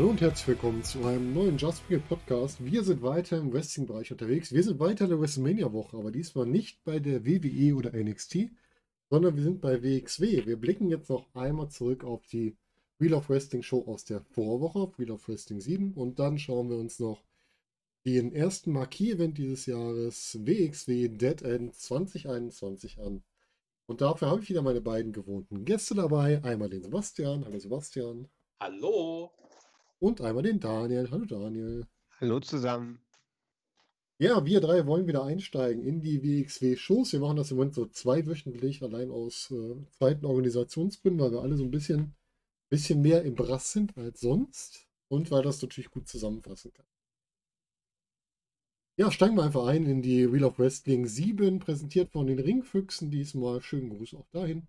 Hallo und herzlich willkommen zu einem neuen Just It Podcast. Wir sind weiter im Wrestling-Bereich unterwegs. Wir sind weiter in der WrestleMania-Woche, aber diesmal nicht bei der WWE oder NXT, sondern wir sind bei WXW. Wir blicken jetzt noch einmal zurück auf die Wheel of Wrestling Show aus der Vorwoche, Wheel of Wrestling 7, und dann schauen wir uns noch den ersten Marquis-Event dieses Jahres, WXW Dead End 2021 an. Und dafür habe ich wieder meine beiden gewohnten Gäste dabei. Einmal den Sebastian. Hallo Sebastian. Hallo. Und einmal den Daniel. Hallo Daniel. Hallo zusammen. Ja, wir drei wollen wieder einsteigen in die WXW-Shows. Wir machen das im Moment so zweiwöchentlich, allein aus äh, zweiten Organisationsgründen, weil wir alle so ein bisschen, bisschen mehr im Brass sind als sonst und weil das natürlich gut zusammenfassen kann. Ja, steigen wir einfach ein in die Wheel of Wrestling 7, präsentiert von den Ringfüchsen. Diesmal schönen Gruß auch dahin.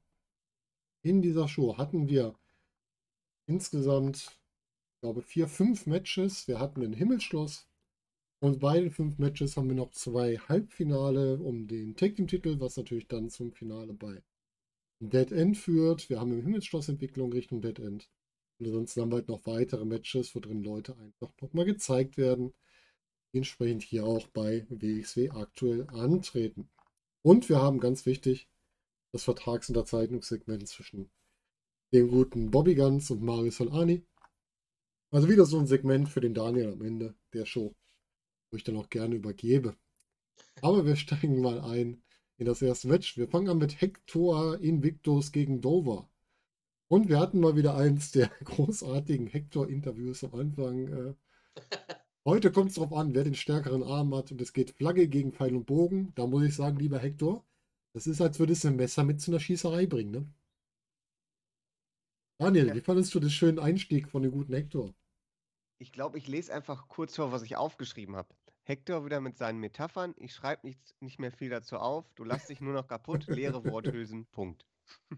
In dieser Show hatten wir insgesamt glaube, vier, fünf Matches. Wir hatten ein Himmelschloss. Und bei den fünf Matches haben wir noch zwei Halbfinale um den Tag Team Titel, was natürlich dann zum Finale bei Dead End führt. Wir haben im Himmelsschloss Entwicklung Richtung Dead End. Und ansonsten haben wir halt noch weitere Matches, wo drin Leute einfach nochmal gezeigt werden. Entsprechend hier auch bei WXW aktuell antreten. Und wir haben ganz wichtig das Vertragsunterzeichnungssegment zwischen dem guten Bobby Guns und Mario Solani. Also wieder so ein Segment für den Daniel am Ende der Show, wo ich dann auch gerne übergebe. Aber wir steigen mal ein in das erste Match. Wir fangen an mit Hector Invictus gegen Dover. Und wir hatten mal wieder eins der großartigen Hector-Interviews am Anfang. Äh. Heute kommt es darauf an, wer den stärkeren Arm hat. Und es geht Flagge gegen Pfeil und Bogen. Da muss ich sagen, lieber Hector, das ist, als würdest du ein Messer mit zu einer Schießerei bringen. Ne? Daniel, ja. wie fandest du den schönen Einstieg von dem guten Hector? Ich glaube, ich lese einfach kurz vor, was ich aufgeschrieben habe. Hector wieder mit seinen Metaphern. Ich schreibe nicht, nicht mehr viel dazu auf. Du lässt dich nur noch kaputt. Leere Worthülsen. Punkt.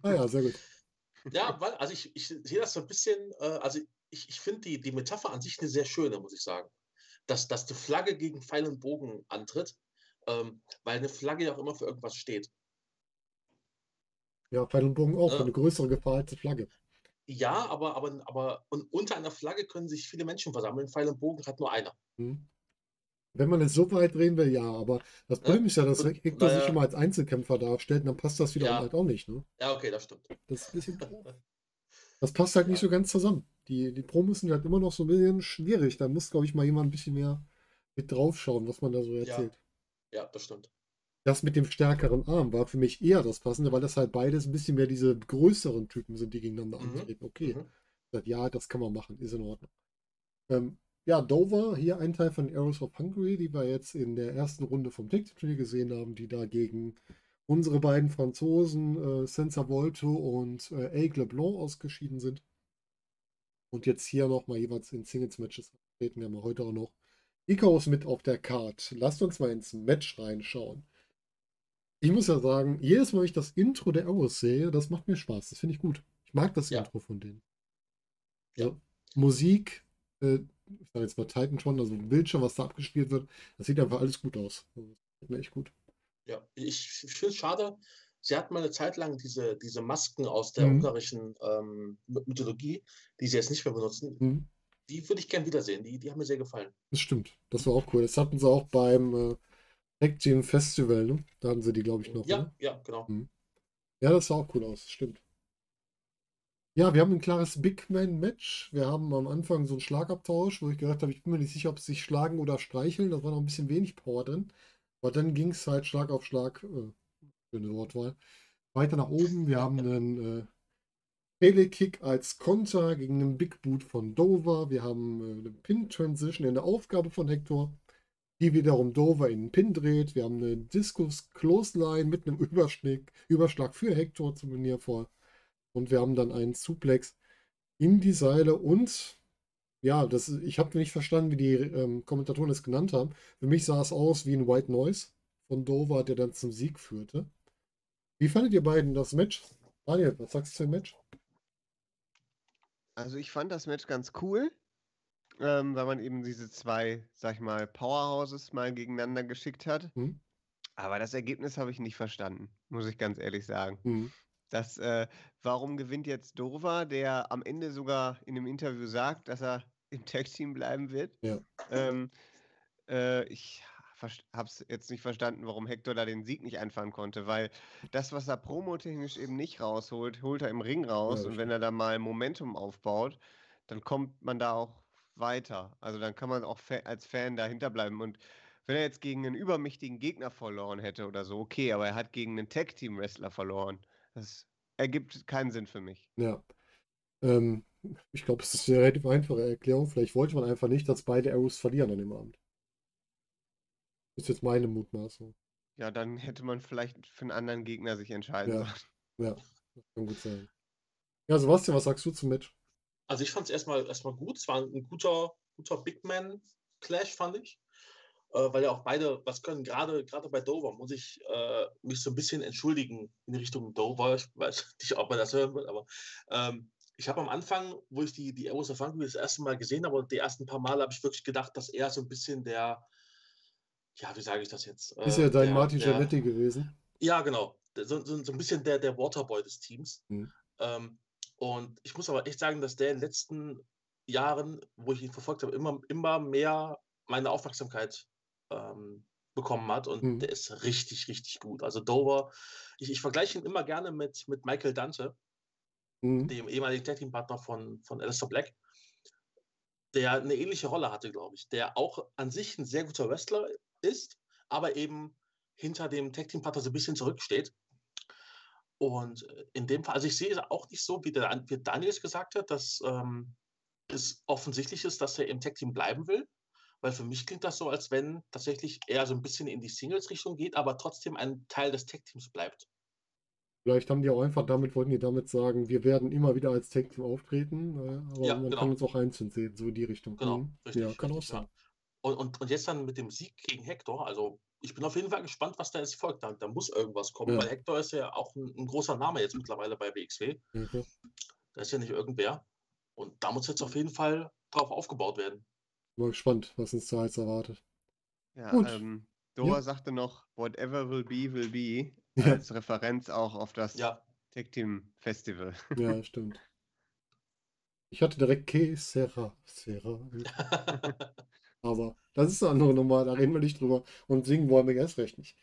Ah ja, sehr gut. Ja, weil, also ich, ich sehe das so ein bisschen, äh, also ich, ich finde die, die Metapher an sich eine sehr schöne, muss ich sagen. Dass, dass die Flagge gegen Pfeil und Bogen antritt, ähm, weil eine Flagge ja auch immer für irgendwas steht. Ja, Pfeil und Bogen auch, äh, eine größere Gefahr als die Flagge. Ja, aber, aber, aber und unter einer Flagge können sich viele Menschen versammeln. Pfeil und Bogen hat nur einer. Hm. Wenn man es so weit drehen will, ja, aber das Problem ja? ist ja, dass und, Hector sich immer als Einzelkämpfer darstellt und dann passt das wieder ja. halt auch nicht. Ne? Ja, okay, das stimmt. Das ist ein bisschen Das passt halt ja. nicht so ganz zusammen. Die, die Promos sind halt immer noch so ein bisschen schwierig. Da muss, glaube ich, mal jemand ein bisschen mehr mit draufschauen, was man da so erzählt. Ja, das stimmt das mit dem stärkeren Arm war für mich eher das Passende, weil das halt beides ein bisschen mehr diese größeren Typen sind, die gegeneinander mhm. antreten. Okay, mhm. ja, das kann man machen, ist in Ordnung. Ähm, ja, Dover, hier ein Teil von Arrows of Hungary, die wir jetzt in der ersten Runde vom Tag Turnier gesehen haben, die da gegen unsere beiden Franzosen, äh, Senza Volto und äh, Aigle Leblanc ausgeschieden sind. Und jetzt hier nochmal jeweils in Singles-Matches treten wir mal heute auch noch Icarus mit auf der Card. Lasst uns mal ins Match reinschauen. Ich muss ja sagen, jedes Mal, wenn ich das Intro der Arrows sehe, das macht mir Spaß. Das finde ich gut. Ich mag das ja. Intro von denen. Ja. Also, Musik, äh, ich sage jetzt mal Titan schon, also Bildschirm, was da abgespielt wird, das sieht einfach alles gut aus. Das gefällt mir echt gut. Ja, ich finde es schade. Sie hatten mal eine Zeit lang diese, diese Masken aus der mhm. ungarischen ähm, Mythologie, die sie jetzt nicht mehr benutzen. Mhm. Die würde ich gern wiedersehen. Die, die haben mir sehr gefallen. Das stimmt. Das war auch cool. Das hatten sie auch beim äh, Festival, ne? Da hatten sie die, glaube ich, noch. Ja, ne? ja, genau. Mhm. Ja, das sah auch cool aus, stimmt. Ja, wir haben ein klares Big Man-Match. Wir haben am Anfang so einen Schlagabtausch, wo ich gedacht habe, ich bin mir nicht sicher, ob sie sich schlagen oder streicheln. Da war noch ein bisschen wenig Power drin. Aber dann ging es halt Schlag auf Schlag, äh, schöne Wortwahl, weiter nach oben. Wir haben einen äh, Pele-Kick als Konter gegen einen Big Boot von Dover. Wir haben äh, eine Pin-Transition in der Aufgabe von Hector die wiederum Dover in den Pin dreht. Wir haben eine Discus Clothesline mit einem Überschlag, für Hector zum Turnier vor. Und wir haben dann einen Suplex in die Seile und ja, das, ich habe nicht verstanden, wie die ähm, Kommentatoren es genannt haben. Für mich sah es aus wie ein White Noise von Dover, der dann zum Sieg führte. Wie fandet ihr beiden das Match? Daniel, was sagst du zum Match? Also ich fand das Match ganz cool. ähm, weil man eben diese zwei, sag ich mal, Powerhouses mal gegeneinander geschickt hat. Hm? Aber das Ergebnis habe ich nicht verstanden, muss ich ganz ehrlich sagen. Hm. Das, äh, warum gewinnt jetzt Dover, der am Ende sogar in einem Interview sagt, dass er im Tag-Team bleiben wird? Ja. Ähm, äh, ich habe es jetzt nicht verstanden, warum Hector da den Sieg nicht einfahren konnte, weil das, was er promotechnisch eben nicht rausholt, holt er im Ring raus Ja, und wenn er da mal Momentum aufbaut, dann kommt man da auch weiter. Also dann kann man auch als Fan dahinter bleiben und wenn er jetzt gegen einen übermächtigen Gegner verloren hätte oder so, okay, aber er hat gegen einen Tag-Team-Wrestler verloren. Das ergibt keinen Sinn für mich. Ja. Ähm, ich glaube, es ist eine relativ einfache Erklärung. Vielleicht wollte man einfach nicht, dass beide Arrows verlieren an dem Abend. Ist jetzt meine Mutmaßung. Ja, dann hätte man vielleicht für einen anderen Gegner sich entscheiden Ja. sollen. Ja, das kann gut sein. Ja, Sebastian, was sagst du zum Match? Also ich fand es erstmal erstmal gut. Es war ein guter, guter Big Man Clash, fand ich. Äh, weil ja auch beide was können. Gerade gerade bei Dover muss ich äh, mich so ein bisschen entschuldigen in Richtung Dover. Ich weiß nicht, ob man das hören wird, aber ähm, ich habe am Anfang, wo ich die, die Arrows of Hungary das erste Mal gesehen habe, und die ersten paar Male habe ich wirklich gedacht, dass er so ein bisschen der, ja, wie sage ich das jetzt? Ist Äh, ja dein der- Martin Giannetti gewesen. Ja, genau. So, so, so ein bisschen der, der Waterboy des Teams. Mhm. Ähm, und ich muss aber echt sagen, dass der in den letzten Jahren, wo ich ihn verfolgt habe, immer, immer mehr meine Aufmerksamkeit ähm, bekommen hat. Und Mhm. der ist richtig, richtig gut. Also Dover, ich, ich vergleiche ihn immer gerne mit, mit Michael Dante, Mhm. dem ehemaligen Tag Team Partner von, von Alistair Black, der eine ähnliche Rolle hatte, glaube ich, der auch an sich ein sehr guter Wrestler ist, aber eben hinter dem Tag Team Partner so ein bisschen zurücksteht. Und äh, in dem Fall, also ich sehe es auch nicht so, wie, der, wie Daniel es gesagt hat, dass ähm, es offensichtlich ist, dass er im Tag Team bleiben will. Weil für mich klingt das so, als wenn tatsächlich er so ein bisschen in die Singles-Richtung geht, aber trotzdem ein Teil des Tag Teams bleibt. Vielleicht haben die auch einfach damit, wollten die damit sagen, wir werden immer wieder als Tag Team auftreten, äh, aber Ja, man genau. kann uns auch einzeln sehen, so in die Richtung. Genau, Mhm. richtig. Ja, kann auch richtig, ja. sein. Und, und, und jetzt dann mit dem Sieg gegen Hector, also ich bin auf jeden Fall gespannt, was da jetzt folgt. Da, da muss irgendwas kommen, Ja. weil Hector ist ja auch ein, ein großer Name jetzt mittlerweile bei WXW. Ja, klar. Da ist ja nicht irgendwer. Und da muss jetzt auf jeden Fall drauf aufgebaut werden. Mal gespannt, was uns da jetzt erwartet. Ja, Gut. ähm, Dover sagte noch, whatever will be, will be, Ja. als Referenz auch auf das Ja, Tag Team Festival. Ja, stimmt. Ich hatte direkt Que Sera, Sera. Aber das ist eine andere Nummer, da reden wir nicht drüber. Und singen wollen wir erst recht nicht.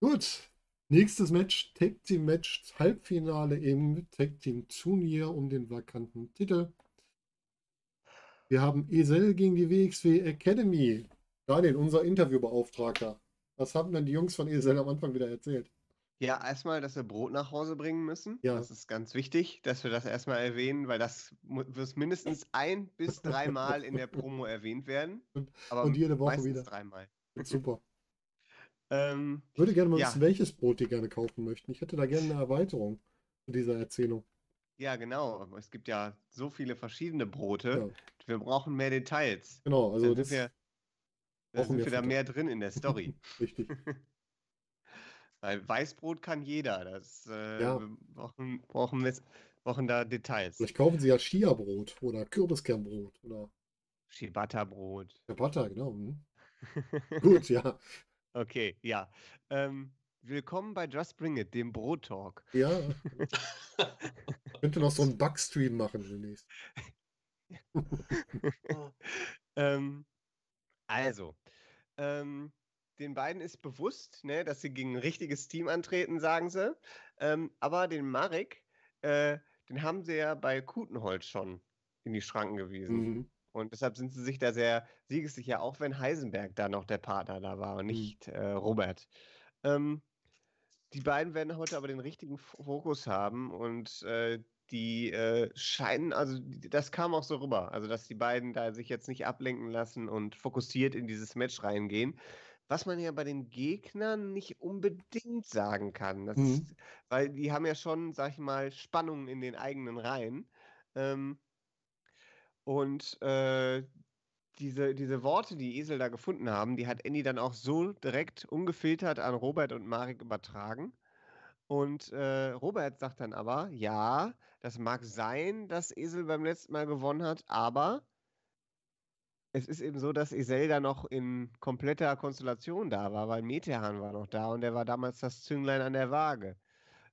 Gut. Nächstes Match, Tag Team Match, Halbfinale im Tag Team Turnier um den vakanten Titel. Wir haben Esel gegen die WXW Academy. Daniel, unser Interviewbeauftragter. Was haben denn die Jungs von Esel am Anfang wieder erzählt? Ja, erstmal, dass wir Brot nach Hause bringen müssen. Ja. Das ist ganz wichtig, dass wir das erstmal erwähnen, weil das wird mindestens ein bis dreimal in der Promo erwähnt werden. Und- Aber und jede Woche wieder. dreimal. Super. Ähm, Ich würde gerne mal Ja. wissen, welches Brot die gerne kaufen möchten. Ich hätte da gerne eine Erweiterung zu dieser Erzählung. Ja, genau. Es gibt ja so viele verschiedene Brote. Ja. Wir brauchen mehr Details. Genau, also das sind wir, brauchen sind wir da mehr drin in der Story. richtig. Weil Weißbrot kann jeder. Das äh, Ja. wir brauchen, brauchen, wir- brauchen da Details. Vielleicht kaufen sie ja Chia-Brot oder Kürbiskernbrot oder Ciabatta-Brot. Ciabatta, genau. hm. Gut, ja. Okay, ja. Ähm, willkommen bei Just Bring It, dem Brot Talk. Ja. Könnte noch so einen Backstream machen demnächst. Ähm, also, ähm, den beiden ist bewusst, ne, dass sie gegen ein richtiges Team antreten, sagen sie. Ähm, aber den Marek, äh, den haben sie ja bei Kutenholz schon in die Schranken gewiesen. Mhm. Und deshalb sind sie sich da sehr siegessicher, auch wenn Heisenberg da noch der Partner da war und Mhm. nicht äh, Robert. Ähm, die beiden werden heute aber den richtigen Fokus haben und äh, die äh, scheinen, also das kam auch so rüber, also dass die beiden da sich jetzt nicht ablenken lassen und fokussiert in dieses Match reingehen. Was man ja bei den Gegnern nicht unbedingt sagen kann. Das Mhm. ist, weil die haben ja schon, sag ich mal, Spannungen in den eigenen Reihen. Ähm, und äh, diese, diese Worte, die Esel da gefunden haben, die hat Andy dann auch so direkt ungefiltert an Robert und Marek übertragen. Und äh, Robert sagt dann aber, ja, das mag sein, dass Esel beim letzten Mal gewonnen hat, aber es ist eben so, dass Iselda noch in kompletter Konstellation da war, weil Metehan war noch da und er war damals das Zünglein an der Waage.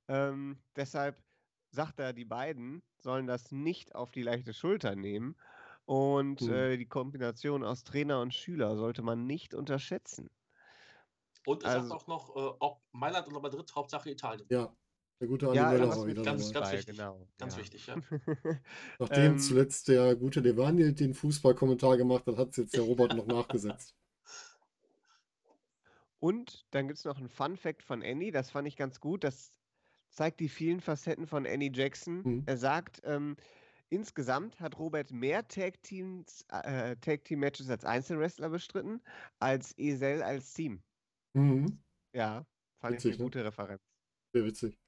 Ähm, deshalb sagt er, die beiden sollen das nicht auf die leichte Schulter nehmen. Und Hm. äh, die Kombination aus Trainer und Schüler sollte man nicht unterschätzen. Und sagt Also- auch noch, äh, ob Mailand oder Madrid, Hauptsache Italien. Ja, der gute Andi Ja, war wieder ganz- dabei. ganz wichtig. Genau, Ganz ja. wichtig, ja. Nachdem Ähm, zuletzt der gute Levaniel den Fußballkommentar gemacht hat, hat es jetzt der Robert noch nachgesetzt. Und dann gibt es noch einen Fun Fact von Andy, das fand ich ganz gut. Das zeigt die vielen Facetten von Andy Jackson. Mhm. Er sagt, ähm, insgesamt hat Robert mehr Tag Teams, äh, Tag Team Matches als Einzelwrestler bestritten, als Esel als Team. Mhm. Ja, fand Witzig, ich eine ne? gute Referenz. Sehr witzig.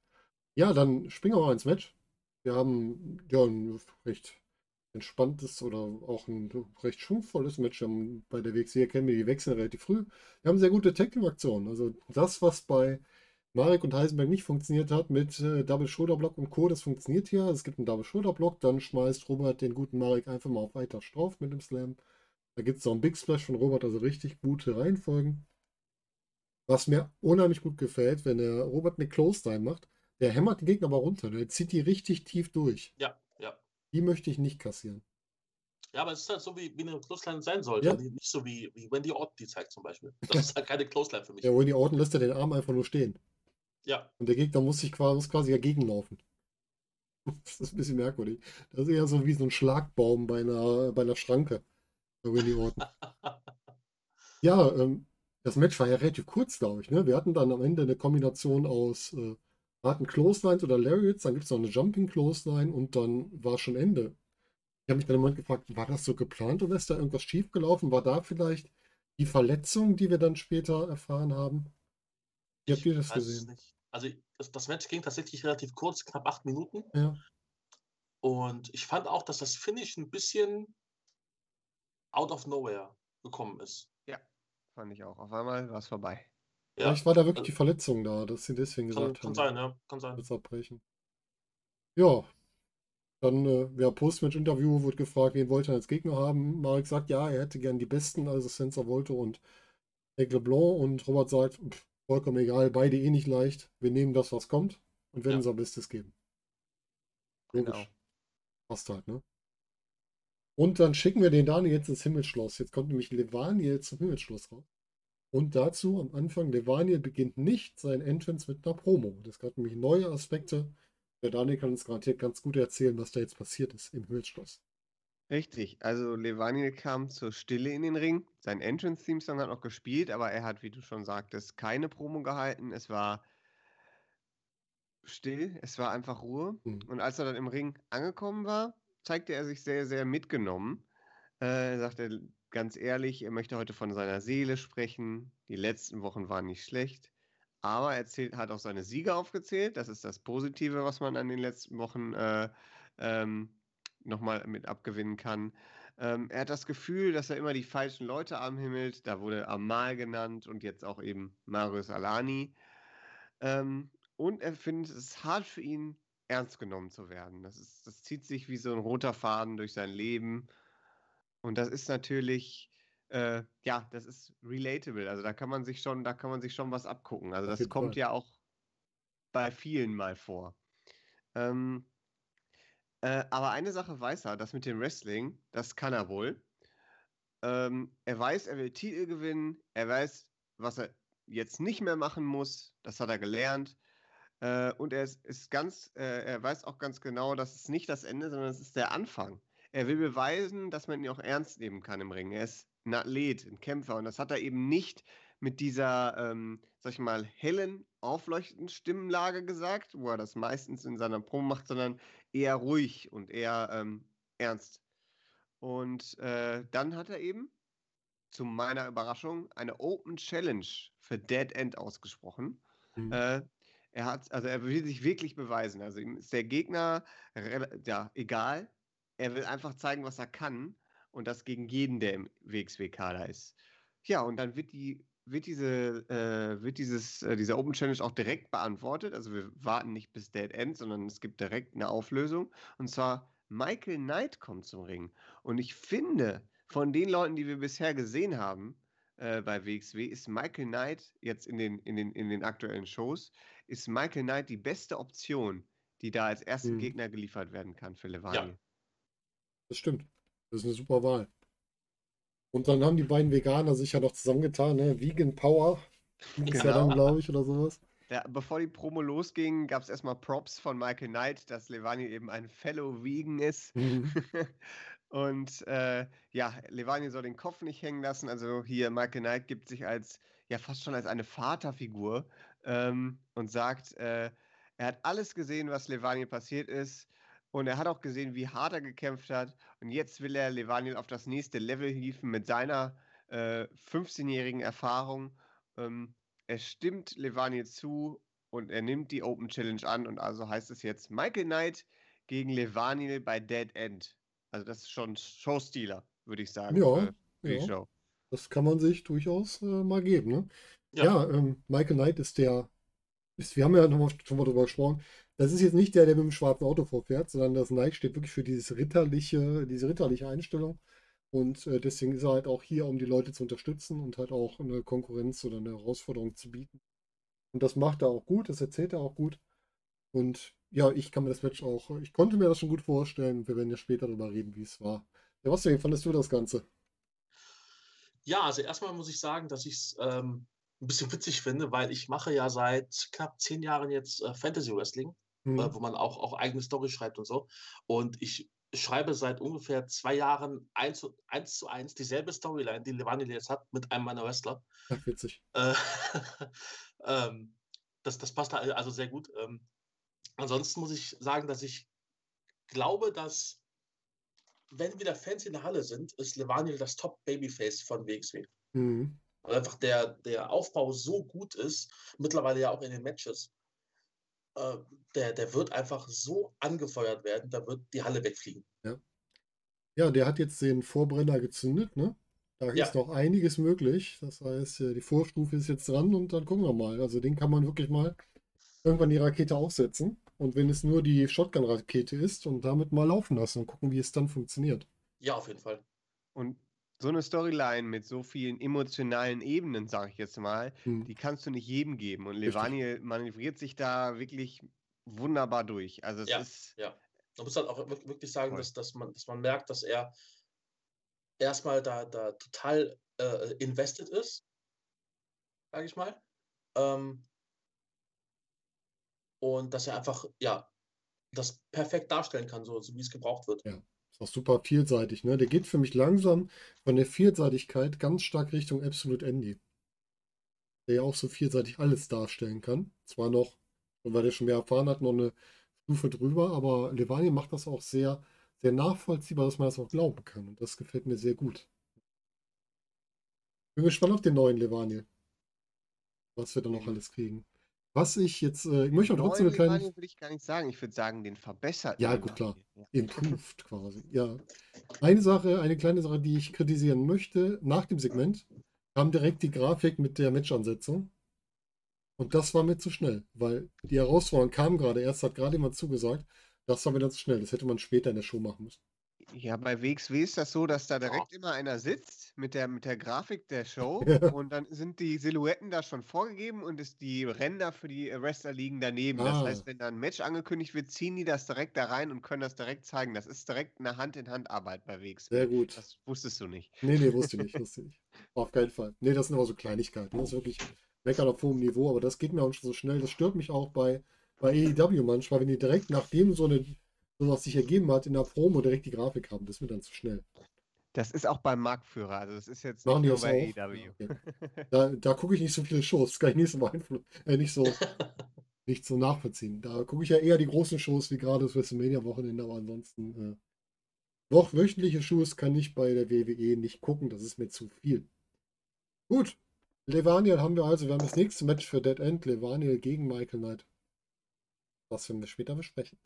Ja, dann springen wir mal ins Match. Wir haben ja ein recht entspanntes oder auch ein recht schwungvolles Match bei der WXW erkennen wir die Wechsel relativ früh. Wir haben sehr gute Tag-Team-Aktionen. Also das, was bei Marek und Heisenberg nicht funktioniert hat mit äh, Double Shoulder Block und Co., das funktioniert hier. Es gibt einen Double Shoulder Block, dann schmeißt Robert den guten Marek einfach mal auf weiter drauf mit dem Slam. Da gibt es noch einen Big Splash von Robert, also richtig gute Reihenfolgen. Was mir unheimlich gut gefällt, wenn der Robert eine Close-Line macht, der hämmert den Gegner aber runter. Der zieht die richtig tief durch. Ja, ja. Die möchte ich nicht kassieren. Ja, aber es ist halt so, wie, wie eine Clothesline sein sollte. Ja. und Nicht so wie, wie Wendy Orton die zeigt zum Beispiel. Das ist halt keine Clothesline für mich. Der Wendy Orton lässt ja den Arm einfach nur stehen. Ja, Und der Gegner muss sich quasi, muss quasi dagegen laufen. Das ist ein bisschen merkwürdig. Das ist eher so wie so ein Schlagbaum bei einer, bei einer Schranke. Bei Orton. Ja, ähm, das Match war ja relativ kurz, glaube ich. Ne? Wir hatten dann am Ende eine Kombination aus äh, harten Clotheslines oder Lariats, dann gibt es noch eine Jumping Clothesline und dann war schon Ende. Ich habe mich dann im Moment gefragt, war das so geplant oder ist da irgendwas schiefgelaufen? War da vielleicht die Verletzung, die wir dann später erfahren haben? Wie habt ihr das gesehen? nicht. Also das, das Match ging tatsächlich relativ kurz, knapp acht Minuten. Ja. Und ich fand auch, dass das Finish ein bisschen out of nowhere gekommen ist. Fand ich auch. Auf einmal war es vorbei. Ja, Vielleicht war da wirklich also- die Verletzung da, dass sie deswegen kann, gesagt kann haben, sein, ja, kann sein. jetzt abbrechen. Ja, dann, äh, ja, Postmatch-Interview wird gefragt, wen wollte er als Gegner haben. Marek sagt, ja, er hätte gern die Besten, also Sensor Volto und Eric LeBlanc. Und Robert sagt, pff, vollkommen egal, beide eh nicht leicht. Wir nehmen das, was kommt und werden Ja. unser Bestes geben. Logisch. Genau. Passt halt, ne? Und dann schicken wir den Daniel jetzt ins Himmelsschloss. Jetzt kommt nämlich Levaniel zum Himmelsschloss raus. Und dazu am Anfang, Levaniel beginnt nicht sein Entrance mit einer Promo. Das hat nämlich neue Aspekte. Der Daniel kann uns garantiert ganz gut erzählen, was da jetzt passiert ist im Himmelsschloss. Richtig, also Levaniel kam zur Stille in den Ring. Sein Entrance-Theme-Song hat noch gespielt, aber er hat, wie du schon sagtest, keine Promo gehalten. Es war still, es war einfach Ruhe. Mhm. Und als er dann im Ring angekommen war, zeigte er sich sehr, sehr mitgenommen. Äh, er sagte ganz ehrlich, er möchte heute von seiner Seele sprechen. Die letzten Wochen waren nicht schlecht. Aber er erzählt, hat auch seine Siege aufgezählt. Das ist das Positive, was man an den letzten Wochen äh, ähm, nochmal mit abgewinnen kann. Ähm, er hat das Gefühl, dass er immer die falschen Leute anhimmelt. Da wurde Amal genannt und jetzt auch eben Marius Alani. Ähm, und er findet es hart für ihn, ernst genommen zu werden. Das, ist, das zieht sich wie so ein roter Faden durch sein Leben. Und das ist natürlich, äh, ja, das ist relatable. Also da kann man sich schon, da kann man sich schon was abgucken. Also das kommt ja auch bei vielen mal vor. Ähm, äh, aber eine Sache weiß er, das mit dem Wrestling, das kann er wohl. Ähm, er weiß, er will Titel gewinnen. Er weiß, was er jetzt nicht mehr machen muss. Das hat er gelernt. Äh, und er ist, ist ganz, äh, er weiß auch ganz genau, dass es nicht das Ende, sondern es ist der Anfang. Er will beweisen, dass man ihn auch ernst nehmen kann im Ring. Er ist ein Athlet, ein Kämpfer. Und das hat er eben nicht mit dieser, ähm, sag ich mal, hellen, aufleuchtenden Stimmenlage gesagt, wo er das meistens in seiner Promo macht, sondern eher ruhig und eher ähm, ernst. Und äh, dann hat er eben, zu meiner Überraschung, eine Open Challenge für Dead End ausgesprochen. Mhm. Äh, er hat, also er will sich wirklich beweisen. Also ihm ist der Gegner ja, egal. Er will einfach zeigen, was er kann. Und das gegen jeden, der im WXW-Kader ist. Ja, und dann wird die, wird diese, äh, wird dieses, äh, dieser Open Challenge auch direkt beantwortet. Also wir warten nicht bis Dead End, sondern es gibt direkt eine Auflösung. Und zwar Michael Knight kommt zum Ring. Und ich finde, von den Leuten, die wir bisher gesehen haben äh, bei WXW, ist Michael Knight jetzt in den, in, den, in den aktuellen Shows, ist Michael Knight die beste Option, die da als ersten Mhm. Gegner geliefert werden kann für Levani. Das stimmt. Das ist eine super Wahl. Und dann haben die beiden Veganer sich ja noch zusammengetan, ne? Vegan Power. Ist ja Genau. dann, glaube ich, oder sowas. Ja, bevor die Promo losging, gab es erstmal Props von Michael Knight, dass Levani eben ein Fellow Vegan ist. Mhm. Und äh, ja, Levani soll den Kopf nicht hängen lassen. Also hier Michael Knight gibt sich als ja fast schon als eine Vaterfigur ähm, und sagt, äh, er hat alles gesehen, was Levani passiert ist. Und er hat auch gesehen, wie hart er gekämpft hat. Und jetzt will er Levani auf das nächste Level hieven mit seiner äh, 15-jährigen Erfahrung. Ähm, er stimmt Levani zu und er nimmt die Open Challenge an. Und also heißt es jetzt Michael Knight gegen Levani bei Dead End. Also das ist schon Showstealer, würde ich sagen. Ja, die ja. Show. Das kann man sich durchaus äh, mal geben, ne? Ja. Ja, ähm, Michael Knight ist der, ist, wir haben ja noch mal, schon mal drüber gesprochen, das ist jetzt nicht der, der mit dem schwarzen Auto vorfährt, sondern das Knight steht wirklich für dieses ritterliche, diese ritterliche Einstellung. Und äh, deswegen ist er halt auch hier, um die Leute zu unterstützen und halt auch eine Konkurrenz oder eine Herausforderung zu bieten. Und das macht er auch gut, das erzählt er auch gut. Und ja, ich kann mir das Match auch, ich konnte mir das schon gut vorstellen. Wir werden ja später darüber reden, wie es war. Ja, was fandest du das Ganze? Ja, also erstmal muss ich sagen, dass ich es ähm, ein bisschen witzig finde, weil ich mache ja seit knapp zehn Jahren jetzt äh, Fantasy Wrestling, Hm. äh, wo man auch, auch eigene Story schreibt und so. Und ich schreibe seit ungefähr zwei Jahren eins zu eins, zu eins dieselbe Storyline, die Levani jetzt hat, mit einem meiner Wrestler. Ach, witzig. Äh, ähm, das, das passt also sehr gut. Ähm, ansonsten muss ich sagen, dass ich glaube, dass wenn wieder Fans in der Halle sind, ist Levaniel das Top-Babyface von WXW. Mhm. Weil einfach der, der Aufbau so gut ist, mittlerweile ja auch in den Matches. Äh, der, der wird einfach so angefeuert werden, da wird die Halle wegfliegen. Ja, der hat jetzt den Vorbrenner gezündet, ne? Da Ja. ist noch einiges möglich. Das heißt, äh, die Vorstufe ist jetzt dran und dann gucken wir mal. Also den kann man wirklich mal irgendwann die Rakete aufsetzen. Und wenn es nur die Shotgun-Rakete ist und damit mal laufen lassen und gucken, wie es dann funktioniert. Ja, auf jeden Fall. Und so eine Storyline mit so vielen emotionalen Ebenen, sage ich jetzt mal, Hm. die kannst du nicht jedem geben. Und Richtig. Levani manövriert sich da wirklich wunderbar durch. Also es Ja. ist Man muss halt auch wirk- wirklich sagen, dass, dass, man, dass man merkt, dass er erstmal da, da total äh, invested ist, sage ich mal. Ähm, und dass er einfach, ja, das perfekt darstellen kann, so, so wie es gebraucht wird. Ist auch super vielseitig, ne? Der geht für mich langsam von der Vielseitigkeit ganz stark Richtung Absolute Andy. Der ja auch so vielseitig alles darstellen kann. Zwar noch, weil er schon mehr erfahren hat, noch eine Stufe drüber, aber Levani macht das auch sehr, sehr nachvollziehbar, dass man das auch glauben kann. Und das gefällt mir sehr gut. Bin gespannt auf den neuen Levani. Was wir da noch alles kriegen. Was ich jetzt, äh, ich möchte auch trotzdem eine kleine. Würde ich gar nicht sagen. Ich würde sagen, den verbesserten. Ja, gut, Levani. Ja. Improved quasi. Ja. Eine Sache, eine kleine Sache, die ich kritisieren möchte, nach dem Segment kam direkt die Grafik mit der Match-Ansetzung. Und das war mir zu schnell, weil die Herausforderung kam gerade erst, hat gerade jemand zugesagt. Das war mir dann zu schnell. Das hätte man später in der Show machen müssen. Ja, bei WXW ist das so, dass da direkt immer einer sitzt mit der, mit der Grafik der Show und dann sind die Silhouetten da schon vorgegeben und ist die Ränder für die Wrestler liegen daneben. Das Ah. heißt, wenn da ein Match angekündigt wird, ziehen die das direkt da rein und können das direkt zeigen. Das ist direkt eine Hand-in-Hand-Arbeit bei WXW. Sehr gut. Das wusstest du nicht. Nee, nee, wusste ich nicht. Wusste ich nicht. Auf keinen Fall. Nee, das sind aber so Kleinigkeiten. Das ist wirklich meckern auf hohem Niveau, aber das geht mir auch schon so schnell. Das stört mich auch bei, bei AEW manchmal, wenn die direkt nachdem so eine sowas sich ergeben hat in der Promo direkt die Grafik haben. Das ist mir dann zu schnell. Das ist auch beim Marktführer. Also das ist jetzt Machen nicht nur bei auch? AEW. Okay. Da, da gucke ich nicht so viele Shows. Das kann ich nicht so beeinflussen. Äh, nicht so, nicht so nachvollziehen. Da gucke ich ja eher die großen Shows, wie gerade das WrestleMania-Wochenende, aber ansonsten äh, Woch wöchentliche Shows kann ich bei der WWE nicht gucken. Das ist mir zu viel. Gut. Levaniel haben wir also. Wir haben das nächste Match für Dead End. Levaniel gegen Michael Knight. Das werden wir später besprechen.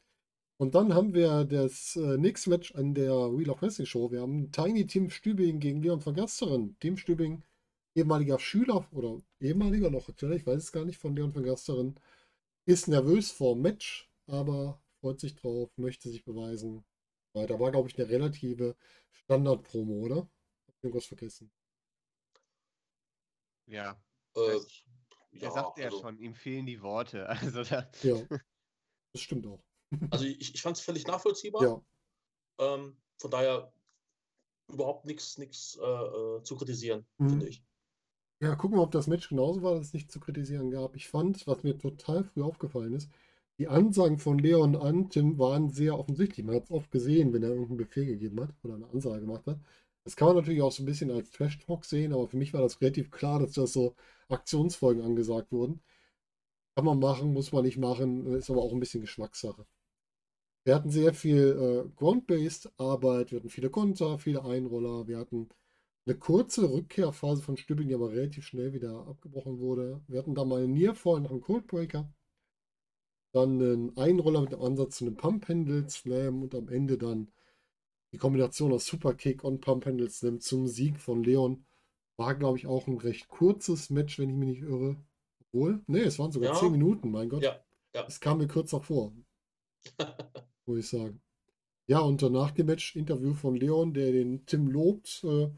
Und dann haben wir das äh, nächste Match an der Wheel of Wrestling Show. Wir haben Tiny Tim Stübing gegen Leon von Gasteren. Tim Stübing, ehemaliger Schüler oder ehemaliger noch, ich weiß es gar nicht, von Leon von Gasteren, ist nervös vor dem Match, aber freut sich drauf, möchte sich beweisen. Weiter war, glaube ich, eine relative Standard-Promo, oder? Irgendwas vergessen. Ja. Äh, Er ja, sagt ja also, schon, ihm fehlen die Worte. Also da, Ja, das stimmt auch. Also ich, ich fand es völlig nachvollziehbar. Ja, Ähm, von daher überhaupt nichts nichts äh, äh, zu kritisieren, Mhm. finde ich. Ja, gucken wir, ob das Match genauso war, dass es nicht zu kritisieren gab. Ich fand, was mir total früh aufgefallen ist, die Ansagen von Leon an Tim waren sehr offensichtlich. Man hat es oft gesehen, wenn er irgendeinen Befehl gegeben hat oder eine Ansage gemacht hat. Das kann man natürlich auch so ein bisschen als Trash-Talk sehen, aber für mich war das relativ klar, dass das so Aktionsfolgen angesagt wurden. Kann man machen, muss man nicht machen, ist aber auch ein bisschen Geschmackssache. Wir hatten sehr viel äh, Ground-Based Arbeit, wir hatten viele Konter, viele Einroller, wir hatten eine kurze Rückkehrphase von Stübing, die aber relativ schnell wieder abgebrochen wurde. Wir hatten da mal einen Nearfall nach einem Coldbreaker. Dann einen Einroller mit dem Ansatz zu einem Pump-Handle Slam und am Ende dann die Kombination aus Superkick und Pump-Handle Slam zum Sieg von Leon. War, glaube ich, auch ein recht kurzes Match, wenn ich mich nicht irre. Obwohl, nee, es waren sogar Ja. 10 Minuten, mein Gott. Ja, ja. Es kam mir kürzer vor, muss ich sagen. Ja, und danach dem Match Interview von Leon, der den Tim lobt äh,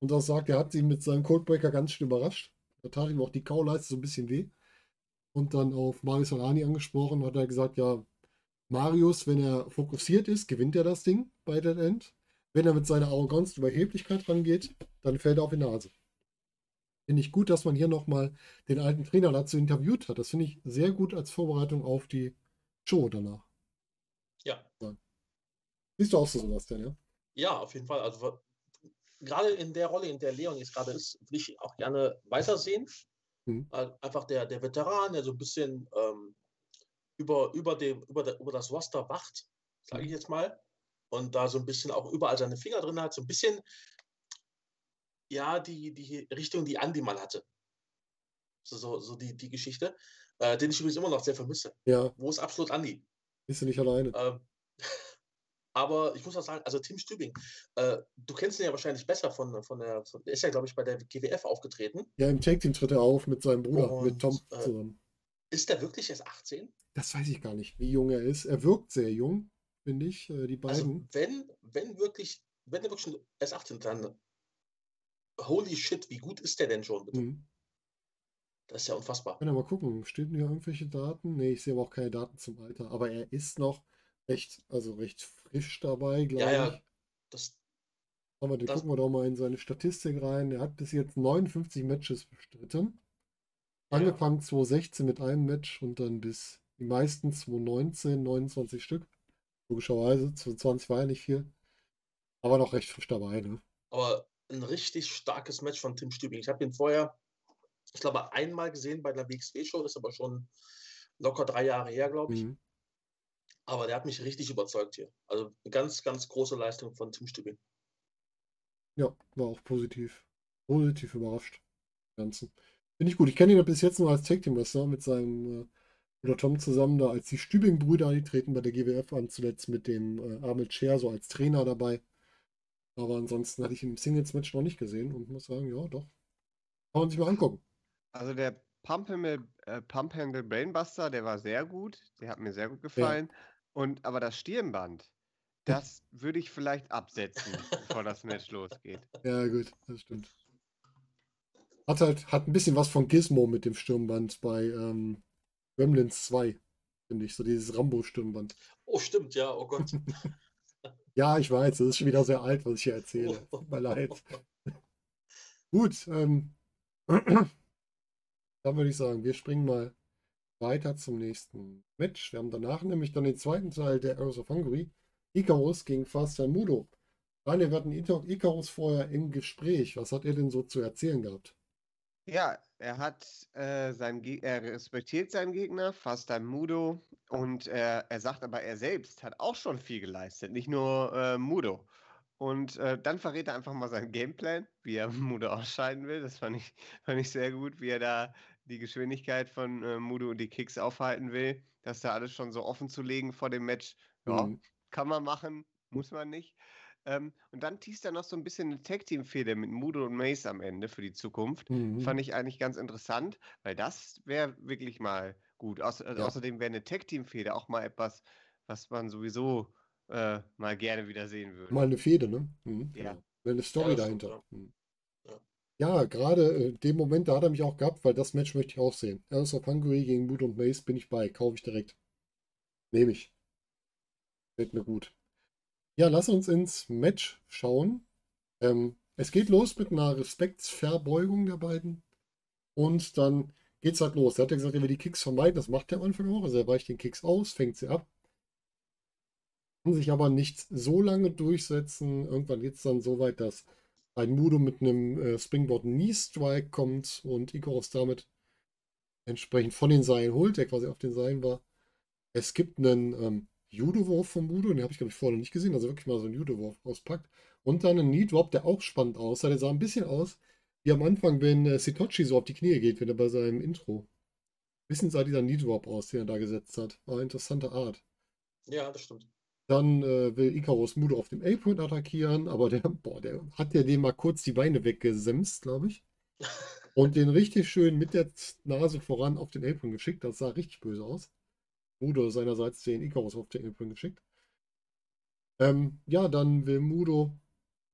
und auch sagt, er hat ihn mit seinem Coldbreaker ganz schön überrascht. Da tat ihm auch die Kauleiste so ein bisschen weh. Und dann auf Marius Alani angesprochen, hat er gesagt, ja, Marius, wenn er fokussiert ist, gewinnt er das Ding bei Dead End. Wenn er mit seiner Arroganz und Überheblichkeit rangeht, dann fällt er auf die Nase. Finde ich gut, dass man hier nochmal den alten Trainer dazu interviewt hat. Das finde ich sehr gut als Vorbereitung auf die Show danach. Ja. Siehst du auch so, Sebastian, ja? Ja, auf jeden Fall. Also gerade in der Rolle, in der Leon jetzt gerade ist, will ich auch gerne weitersehen. Mhm. Einfach der, der Veteran, der so ein bisschen ähm, über, über, dem, über, der, über das Roster wacht, sage ich jetzt mal. Und da so ein bisschen auch überall seine Finger drin hat. So ein bisschen, ja, die, die Richtung, die Andi mal hatte. So, so, so die, die Geschichte, äh, den ich übrigens immer noch sehr vermisse. Ja, Wo ist absolut Andi? Bist du nicht alleine. Ähm, aber ich muss auch sagen, also Tim Stübing, äh, du kennst ihn ja wahrscheinlich besser von, von der, von, der ist ja, glaube ich, bei der GWF aufgetreten. Ja, im Take Team tritt er auf mit seinem Bruder, mit Tom Und, äh, zusammen. Ist der wirklich erst 18? Das weiß ich gar nicht, wie jung er ist. Er wirkt sehr jung, finde ich, äh, die Also beiden. wenn, wenn wirklich, wenn der wirklich schon erst 18 ist, dann holy shit, wie gut ist der denn schon? Bitte? Mhm. Das ist ja unfassbar. Können wir mal gucken, stehen hier irgendwelche Daten? Nee, ich sehe aber auch keine Daten zum Alter. Aber er ist noch recht, also recht frisch dabei, glaube Ja, ja. ich. Das, Aber dann Das- gucken wir doch mal in seine Statistik rein. Er hat bis jetzt 59 Matches bestritten. Ja. Angefangen 2016 mit einem Match und dann bis die meisten 2019, 29 Stück. Logischerweise, 2020 war ja nicht viel. Aber noch recht frisch dabei, ne? aber ein richtig starkes Match von Tim Stübing. Ich habe ihn vorher, ich glaube, einmal gesehen bei der WXW-Show, ist aber schon locker drei Jahre her, glaube ich. Mhm. Aber der hat mich richtig überzeugt hier. Also eine ganz, ganz große Leistung von Tim Stübing. Ja, war auch positiv. Positiv überrascht. Ganzen. Finde ich gut. Ich kenne ihn ja bis jetzt nur als Tag Team Wrestler mit seinem äh, Bruder Tom zusammen da als die Stübing-Brüder. Die treten bei der GWF an, zuletzt mit dem äh, Armel Chair so als Trainer dabei. Aber ansonsten hatte ich ihn im Singles-Match noch nicht gesehen und muss sagen, ja, doch. Kann man sich mal angucken. Also der Pump Handle, äh, Pump Brainbuster, der war sehr gut. Der hat mir sehr gut gefallen. Und aber das Stirnband, das würde ich vielleicht absetzen, bevor das Match losgeht. Ja, gut, das stimmt. Hat halt, hat ein bisschen was von Gizmo mit dem Stirnband bei ähm, Gremlins 2, finde ich. So dieses Rambo-Stirnband. Oh, stimmt, ja, oh Gott. Ja, ich weiß, das ist schon wieder sehr alt, was ich hier erzähle. Tut mir leid. Gut, ähm, dann würde ich sagen, wir springen mal weiter zum nächsten Match. Wir haben danach nämlich dann den zweiten Teil der Arrows of Hungary. Icarus gegen Faster Mudo. Rainer, wir hatten Icarus vorher im Gespräch. Was hat er denn so zu erzählen gehabt? Ja, er hat äh, seinen er respektiert seinen Gegner, fast Mudo, und er, er sagt aber, er selbst hat auch schon viel geleistet, nicht nur äh, Mudo. Und äh, dann verrät er einfach mal seinen Gameplan, wie er Mudo ausscheiden will. Das fand ich, fand ich sehr gut, wie er da die Geschwindigkeit von äh, Mudo und die Kicks aufhalten will. Das da alles schon so offen zu legen vor dem Match. Ja, Mhm. kann man machen, muss man nicht. Ähm, und dann teast er noch so ein bisschen eine Tag-Team-Fehde mit Mudo und Mace am Ende für die Zukunft. Mhm. Fand ich eigentlich ganz interessant, weil das wäre wirklich mal gut. Auß äh, Ja. Außerdem wäre eine Tag-Team-Fehde auch mal etwas, was man sowieso äh, mal gerne wieder sehen würde. Mal eine Fehde, ne? Mhm, Ja. genau. Will eine Story stimmt, dahinter. Hm. Ja. Gerade äh, dem Moment, da hat er mich auch gehabt, weil das Match möchte ich auch sehen. House of Hungary gegen Mood und Mace bin ich bei. Kaufe ich direkt. Nehme ich. Fällt mir gut. Ja, lass uns ins Match schauen. Ähm, es geht los mit einer Respektsverbeugung der beiden. Und dann geht's halt los. Er hat ja gesagt, er will die Kicks vermeiden. Das macht er am Anfang auch. Also er weicht den Kicks aus, fängt sie ab. Kann sich aber nicht so lange durchsetzen. Irgendwann geht es dann so weit, dass ein Mudo mit einem äh, Springboard Knee Strike kommt und Ikaros damit entsprechend von den Seilen holt, der quasi auf den Seilen war. Es gibt einen ähm, Judo-Wurf vom Mudo, den habe ich glaube ich vorher nicht gesehen, also wirklich mal so einen Judo-Wurf auspackt. Und dann einen Knee-Drop, der auch spannend aussah. Der sah ein bisschen aus wie am Anfang, wenn äh, Sitochi so auf die Knie geht, wenn er bei seinem Intro. Ein bisschen sah dieser Knee-Drop aus, den er da gesetzt hat. War eine interessante Art. Ja, das stimmt. Dann äh, will Icarus Mudo auf dem A-Point attackieren, aber der, boah, der hat ja dem mal kurz die Beine weggesemst, glaube ich. Und den richtig schön mit der Nase voran auf den A-Point geschickt. Das sah richtig böse aus. Mudo seinerseits den Icarus auf den A-Point geschickt. Ähm, ja, dann will Mudo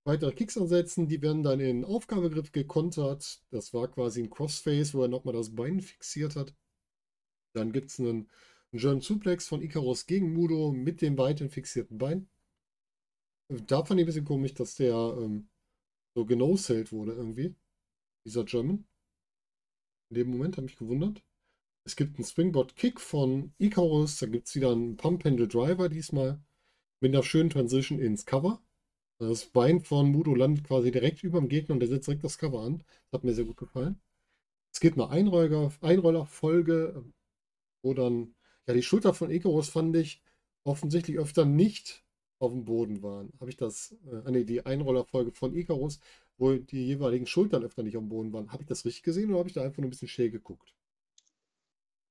weitere Kicks ansetzen. Die werden dann in Aufgabegriff gekontert. Das war quasi ein Crossface, wo er nochmal das Bein fixiert hat. Dann gibt es einen German Suplex von Icarus gegen Mudo mit dem weiten fixierten Bein. Da fand ich ein bisschen komisch, dass der ähm, so genoselt wurde irgendwie. Dieser German. In dem Moment habe ich gewundert. Es gibt einen Springboard Kick von Icarus. Da gibt es wieder einen Pump Handle Driver diesmal. Mit einer schönen Transition ins Cover. Das Bein von Mudo landet quasi direkt über dem Gegner und der setzt direkt das Cover an. Das hat mir sehr gut gefallen. Es gibt eine Einroller, Einrollerfolge, wo dann, ja, die Schulter von Icarus fand ich offensichtlich öfter nicht auf dem Boden waren. Habe ich das, äh, nee, die Einrollerfolge von Icarus, wo die jeweiligen Schultern öfter nicht auf dem Boden waren. Habe ich das richtig gesehen oder habe ich da einfach nur ein bisschen schräg geguckt?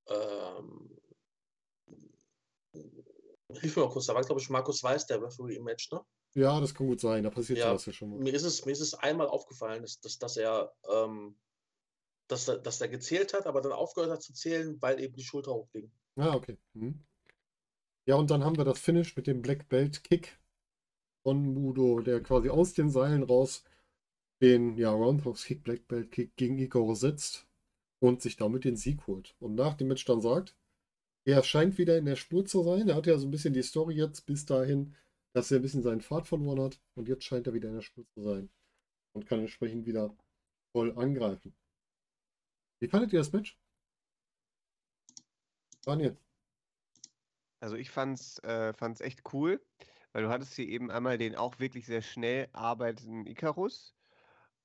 Ähm, hilf mir mal kurz, da war, glaube ich, Markus Weiß, der Referee im Match, ne? Ja, das kann gut sein. Da passiert Ja, sowas ja schon mal. Mir ist es, mir ist es einmal aufgefallen, dass, dass, dass er, ähm, dass, dass er gezählt hat, aber dann aufgehört hat zu zählen, weil eben die Schulter hochging. Ah, okay. Mhm. Ja, und dann haben wir das Finish mit dem Black Belt Kick von Mudo, der quasi aus den Seilen raus den ja, Roundhouse Kick, Black Belt Kick gegen Igor setzt und sich damit den Sieg holt. Und nach dem Match dann sagt, er scheint wieder in der Spur zu sein. Er hat ja so ein bisschen die Story jetzt bis dahin, dass er ein bisschen seinen Pfad verloren hat und jetzt scheint er wieder in der Spur zu sein und kann entsprechend wieder voll angreifen. Wie fandet ihr das Match? Daniel. Also ich fand's, äh, fand's echt cool, weil du hattest hier eben einmal den auch wirklich sehr schnell arbeitenden Icarus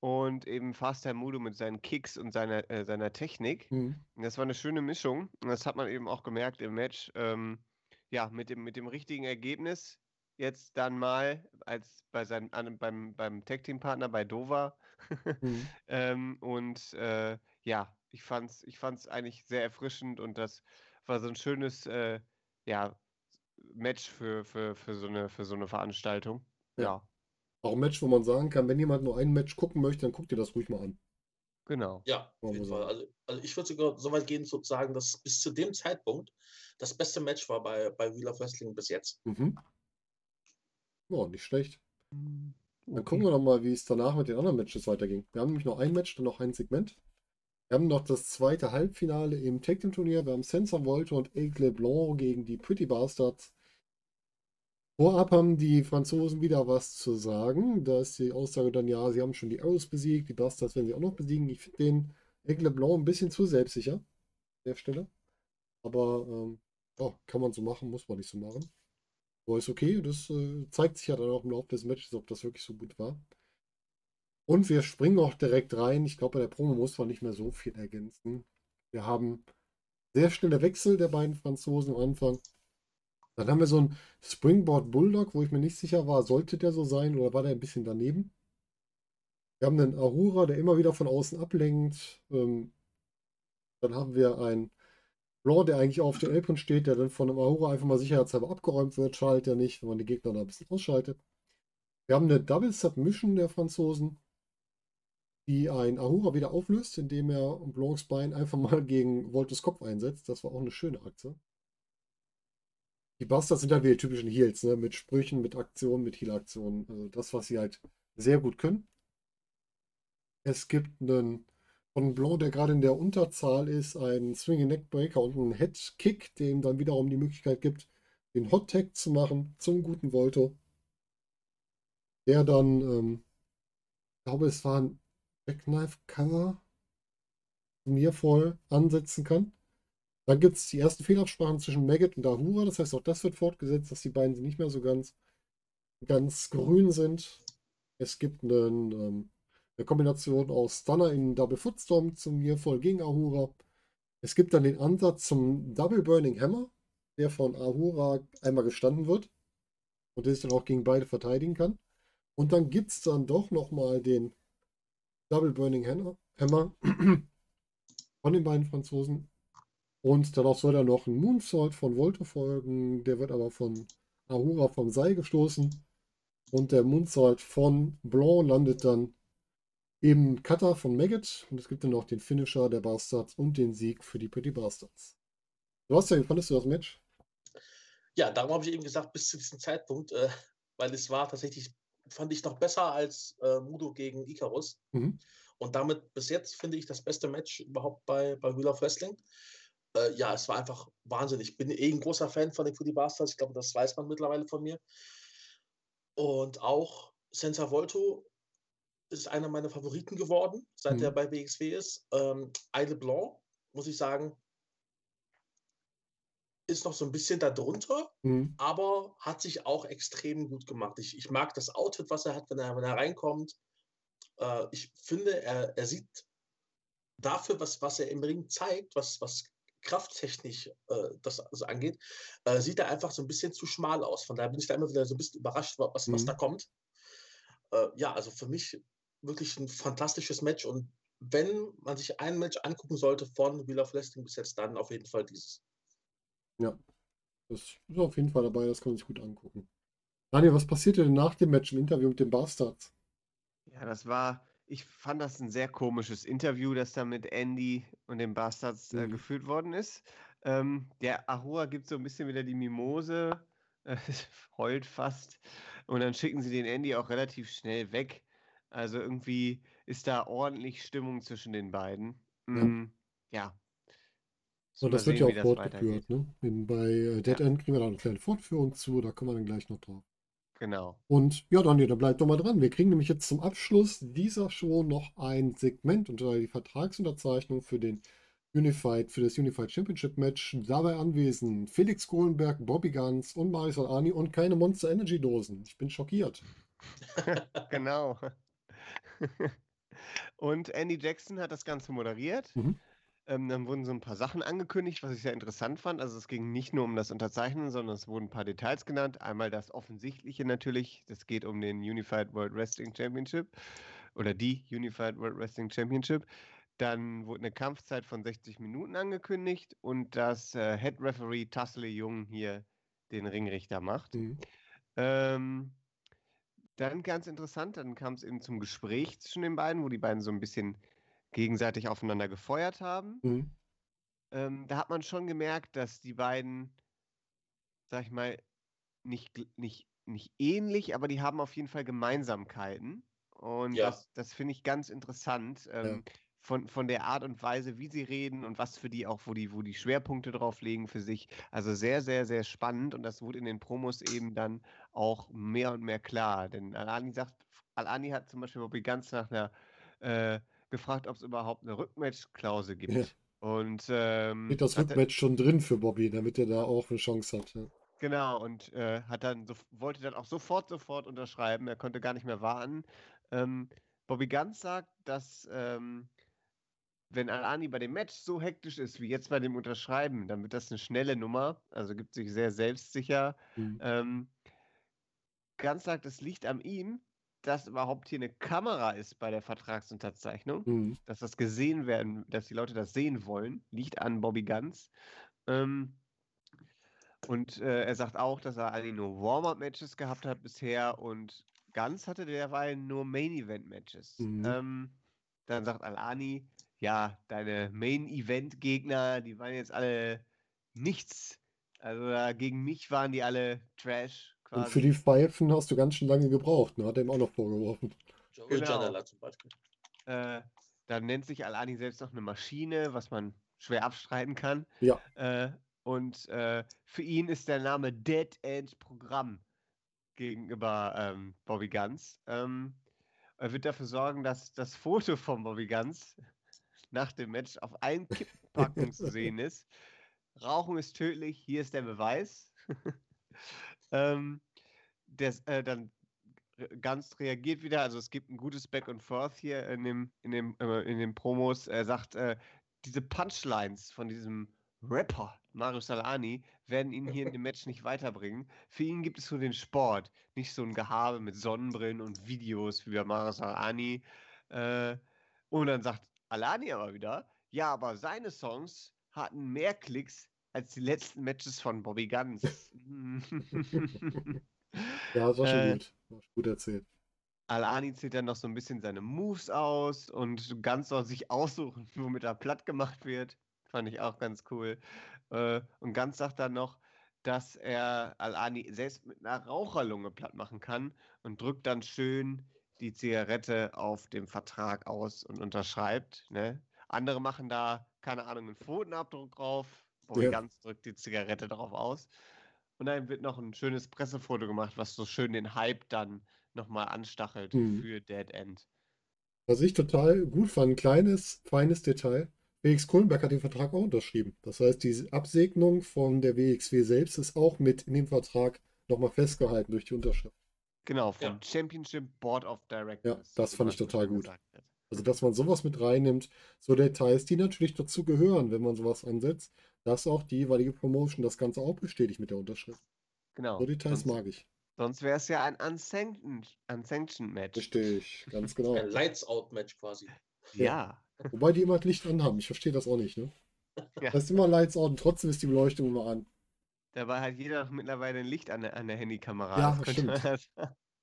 und eben Faster Mudo mit seinen Kicks und seiner, äh, seiner Technik. Mhm. Das war eine schöne Mischung. Und das hat man eben auch gemerkt im Match. Ähm, ja, mit dem, mit dem richtigen Ergebnis. Jetzt dann mal als bei seinem, an, beim, beim Tag-Team-Partner bei Dover. Mhm. ähm, und äh, ja, ich fand's, ich fand's eigentlich sehr erfrischend und das war so ein schönes äh, ja, Match für, für, für, so eine, für so eine Veranstaltung. Ja. Ja, Auch ein Match, wo man sagen kann, wenn jemand nur ein Match gucken möchte, dann guckt ihr das ruhig mal an. genau. Ja, auf jeden Fall. Also, also ich würde sogar so weit gehen zu sagen, dass bis zu dem Zeitpunkt das beste Match war bei, bei Wheel of Wrestling bis jetzt. Mhm. Ja, nicht schlecht. Dann gucken wir doch mal, wie es danach mit den anderen Matches weiterging. Wir haben nämlich noch ein Match, dann noch ein Segment. Wir haben noch das zweite Halbfinale im Tag Team Turnier. Wir haben Sensor Volta und Aigle Blanc gegen die Pretty Bastards. Vorab haben die Franzosen wieder was zu sagen. Da ist die Aussage dann, ja, sie haben schon die Arrows besiegt, die Bastards werden sie auch noch besiegen. Ich finde den Aigle Blanc ein bisschen zu selbstsicher an der Stelle. Aber ähm, ja, kann man so machen, muss man nicht so machen. Aber ist okay, das äh, zeigt sich ja dann auch im Laufe des Matches, ob das wirklich so gut war. Und wir springen auch direkt rein. Ich glaube, bei der Promo muss man nicht mehr so viel ergänzen. Wir haben sehr schnelle Wechsel der beiden Franzosen am Anfang. Dann haben wir so einen Springboard Bulldog, wo ich mir nicht sicher war, sollte der so sein oder war der ein bisschen daneben. Wir haben einen Ahura, der immer wieder von außen ablenkt. Ähm, dann haben wir einen Raw, der eigentlich auf der Apron steht, der dann von einem Ahura einfach mal sicherheitshalber abgeräumt wird. Schaltet er nicht, wenn man die Gegner da ein bisschen ausschaltet. Wir haben eine Double Submission der Franzosen, die ein Ahura wieder auflöst, indem er Blancs Bein einfach mal gegen Voltes Kopf einsetzt. Das war auch eine schöne Aktion. Die Bastards sind halt wie die typischen Heels, ne? mit Sprüchen, mit Aktionen, mit Heal-Aktionen. Also das, was sie halt sehr gut können. Es gibt einen von Blanc, der gerade in der Unterzahl ist, einen Swinging Neckbreaker und einen Head Kick, dem dann wiederum die Möglichkeit gibt, den Hot Tag zu machen zum guten Volto. Der dann, ähm, ich glaube, es war ein Jackknife Cover, mir voll ansetzen kann. Dann gibt es die ersten Fehlabsprachen zwischen Maggot und Ahura. Das heißt, auch das wird fortgesetzt, dass die beiden nicht mehr so ganz, ganz grün sind. Es gibt einen, ähm, eine Kombination aus Stunner in Double Footstorm zum mir voll gegen Ahura. Es gibt dann den Ansatz zum Double Burning Hammer, der von Ahura einmal gestanden wird und der sich dann auch gegen beide verteidigen kann. Und dann gibt es dann doch nochmal den Double Burning Hammer von den beiden Franzosen. Und darauf soll dann noch ein Moonsault von Volto folgen. Der wird aber von Ahura vom Seil gestoßen. Und der Moonsault von Blanc landet dann im Cutter von Maggot. Und es gibt dann noch den Finisher der Bastards und den Sieg für die Pretty Bastards. Ja, wie fandest du das Match? Ja, darum habe ich eben gesagt, bis zu diesem Zeitpunkt, äh, weil es war tatsächlich, fand ich noch besser als äh, Mudo gegen Icarus. Mhm. Und damit bis jetzt finde ich das beste Match überhaupt bei, bei Wheel of Wrestling. Äh, ja, es war einfach wahnsinnig. Ich bin eh ein großer Fan von den Foodie Bastards. Ich glaube, das weiß man mittlerweile von mir. Und auch Senza Volto ist einer meiner Favoriten geworden, seit mhm. er bei BXW ist. Ähm, Eile Blanc, muss ich sagen, ist noch so ein bisschen darunter, mhm. aber hat sich auch extrem gut gemacht. Ich, ich mag das Outfit, was er hat, wenn er, wenn er reinkommt. Äh, ich finde, er, er sieht dafür, was, was er im Ring zeigt, was, was krafttechnisch äh, das also angeht, äh, sieht er einfach so ein bisschen zu schmal aus. Von daher bin ich da immer wieder so ein bisschen überrascht, was, mhm. was da kommt. Äh, ja, also für mich wirklich ein fantastisches Match und wenn man sich ein Match angucken sollte von Wheel of Wrestling bis jetzt, dann auf jeden Fall dieses. Ja, das ist auf jeden Fall dabei, das kann man sich gut angucken. Daniel, was passierte denn nach dem Match im Interview mit den Bastards? Ja, das war, ich fand das ein sehr komisches Interview, das da mit Andy und den Bastards äh, mhm. geführt worden ist. Ähm, der Ahura gibt so ein bisschen wieder die Mimose, äh, heult fast. Und dann schicken sie den Andy auch relativ schnell weg. Also irgendwie ist da ordentlich Stimmung zwischen den beiden. Mm, ja. Und das wird ja auch fortgeführt. Ne? bei äh, Dead ja. End kriegen wir da eine kleine Fortführung zu, da kommen wir dann gleich noch drauf. Genau. Und ja, Daniel, da bleibt doch mal dran. Wir kriegen nämlich jetzt zum Abschluss dieser Show noch ein Segment unter die Vertragsunterzeichnung für den Unified, für das Unified Championship Match. Dabei anwesend Felix Kohlenberg, Bobby Guns und Marisol Ani und keine Monster Energy Dosen. Ich bin schockiert. genau. und Andy Jackson hat das Ganze moderiert. Mhm. Ähm, dann wurden so ein paar Sachen angekündigt, was ich sehr interessant fand. Also es ging nicht nur um das Unterzeichnen, sondern es wurden ein paar Details genannt. Einmal das Offensichtliche natürlich. Das geht um den Unified World Wrestling Championship oder die Unified World Wrestling Championship. Dann wurde eine Kampfzeit von 60 Minuten angekündigt und dass äh, Head Referee Tassle Jung hier den Ringrichter macht. Mhm. Ähm, dann ganz interessant, dann kam es eben zum Gespräch zwischen den beiden, wo die beiden so ein bisschen gegenseitig aufeinander gefeuert haben. Mhm. Ähm, da hat man schon gemerkt, dass die beiden, sag ich mal, nicht, nicht, nicht ähnlich, aber die haben auf jeden Fall Gemeinsamkeiten. Und ja. das, das finde ich ganz interessant. Ähm, ja. Von, von der Art und Weise, wie sie reden und was für die auch, wo die, wo die Schwerpunkte drauf legen für sich. Also sehr, sehr, sehr spannend und das wurde in den Promos eben dann auch mehr und mehr klar. Denn Alani sagt, Alani hat zum Beispiel Bobby ganz nach einer äh, gefragt, ob es überhaupt eine Rückmatch-Klausel gibt. Ja. Und ähm, steht das Rückmatch schon drin für Bobby, damit er da auch eine Chance hat. Ja. Genau, und äh, hat dann so, wollte dann auch sofort, sofort unterschreiben. Er konnte gar nicht mehr warten. Ähm, Bobby Ganz sagt, dass ähm, wenn Alani bei dem Match so hektisch ist wie jetzt bei dem Unterschreiben, dann wird das eine schnelle Nummer. Also gibt sich sehr selbstsicher. Mhm. Ähm, Ganz sagt, es liegt an ihm, dass überhaupt hier eine Kamera ist bei der Vertragsunterzeichnung, mhm. dass das gesehen werden, dass die Leute das sehen wollen, liegt an Bobby Guns. Ähm, und äh, er sagt auch, dass er eigentlich nur Warm-Up-Matches gehabt hat bisher und Guns hatte derweil nur Main-Event-Matches. Mhm. Ähm, dann sagt Alani, ja, deine Main-Event-Gegner, die waren jetzt alle nichts. Also gegen mich waren die alle Trash, Und quasi. für die Pfeifen hast du ganz schön lange gebraucht, ne? Hat er ihm auch noch vorgeworfen. Joey Genau. Zum Beispiel. Äh, da nennt sich Alani selbst noch eine Maschine, was man schwer abstreiten kann. Ja. Äh, und äh, für ihn ist der Name Dead End Programm gegenüber ähm, Bobby Guns. Ähm, er wird dafür sorgen, dass das Foto von Bobby Guns nach dem Match auf allen Kipppacken zu sehen ist. Rauchen ist tödlich, hier ist der Beweis. Ähm, des, äh, dann ganz reagiert wieder, also es gibt ein gutes Back and Forth hier in dem, in dem, äh, in den Promos. Er sagt, äh, diese Punchlines von diesem Rapper Mario Salani werden ihn hier in dem Match nicht weiterbringen. Für ihn gibt es nur den Sport, nicht so ein Gehabe mit Sonnenbrillen und Videos wie bei Mario Salani. Äh, und dann sagt Alani aber wieder, ja, aber seine Songs hatten mehr Klicks als die letzten Matches von Bobby Guns. Ja, das war schon Äh, gut. War schon gut erzählt. Alani zählt dann noch so ein bisschen seine Moves aus und ganz soll sich aussuchen, womit er platt gemacht wird. Fand ich auch ganz cool. Äh, und ganz sagt dann noch, dass er Alani selbst mit einer Raucherlunge platt machen kann und drückt dann schön die Zigarette auf dem Vertrag aus und unterschreibt. Ne? Andere machen da, keine Ahnung, einen Pfotenabdruck drauf. Bobby Ja. Ganz drückt die Zigarette drauf aus. Und dann wird noch ein schönes Pressefoto gemacht, was so schön den Hype dann nochmal anstachelt Mhm. für Dead End. Was ich total gut fand, ein kleines, feines Detail. WX Kohlenberg hat den Vertrag auch unterschrieben. Das heißt, diese Absegnung von der WXW selbst ist auch mit in dem Vertrag nochmal festgehalten durch die Unterschrift. Genau, vom Ja. Championship Board of Directors. das wie fand ich total gut. Also, dass man sowas mit reinnimmt, so Details, die natürlich dazu gehören, wenn man sowas ansetzt, dass auch die jeweilige Promotion das Ganze auch bestätigt mit der Unterschrift. Genau. So Details sonst mag ich. sonst wäre es ja ein unsanctioned, unsanctioned Match. Richtig, ganz genau. Ein Lights-Out-Match quasi. Ja. Wobei die immer das Licht anhaben. Ich verstehe das auch nicht, ne? Ja. Das ist immer Lights out und trotzdem ist die Beleuchtung immer an. Dabei hat jeder noch mittlerweile ein Licht an der, an der Handykamera. Ja, Das stimmt. sagen.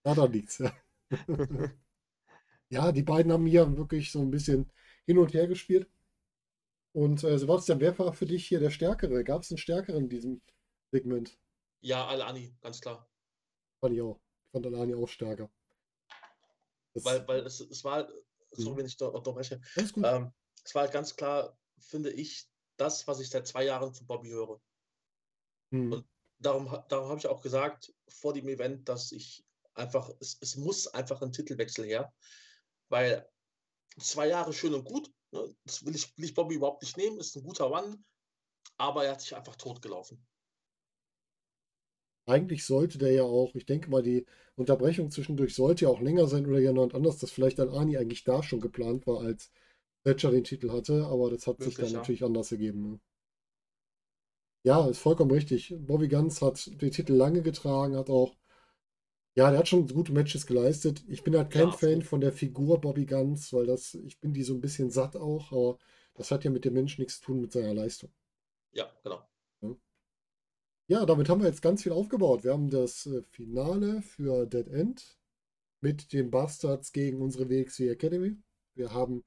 Daran liegt's, ja. ja, die beiden haben hier wirklich so ein bisschen hin und her gespielt. Und äh, Sebastian, wer war für dich hier der Stärkere? Gab es einen Stärkeren in diesem Segment? Ja, Alani, ganz klar. Fand ich auch. Ich fand Alani auch stärker. Das, Weil, weil es, es war, sorry, Mhm. wenn ich da unterbreche, ähm, es war halt ganz klar, finde ich, das, was ich seit zwei Jahren von Bobby höre. Hm. und- Darum, darum habe ich auch gesagt vor dem Event, dass ich einfach, es, es muss einfach ein Titelwechsel her, weil zwei Jahre schön und gut, das will ich, will ich Bobby überhaupt nicht nehmen, ist ein guter Mann, aber er hat sich einfach totgelaufen. Eigentlich sollte der ja auch, ich denke mal, die Unterbrechung zwischendurch sollte ja auch länger sein oder jemand anders, dass vielleicht Alani eigentlich da schon geplant war, als Thatcher den Titel hatte, aber das hat sich Möglich, dann ja. natürlich anders ergeben. Ne? Ja, ist vollkommen richtig. Bobby Guns hat den Titel lange getragen, hat auch, ja, der hat schon gute Matches geleistet. Ich bin halt kein Ja, Fan von der Figur Bobby Guns, weil das, ich bin die so ein bisschen satt auch, aber das hat ja mit dem Menschen nichts zu tun mit seiner Leistung. Ja, genau. Ja, damit haben wir jetzt ganz viel aufgebaut. Wir haben das äh, Finale für Dead End mit den Bastards gegen unsere WXW Academy. Wir haben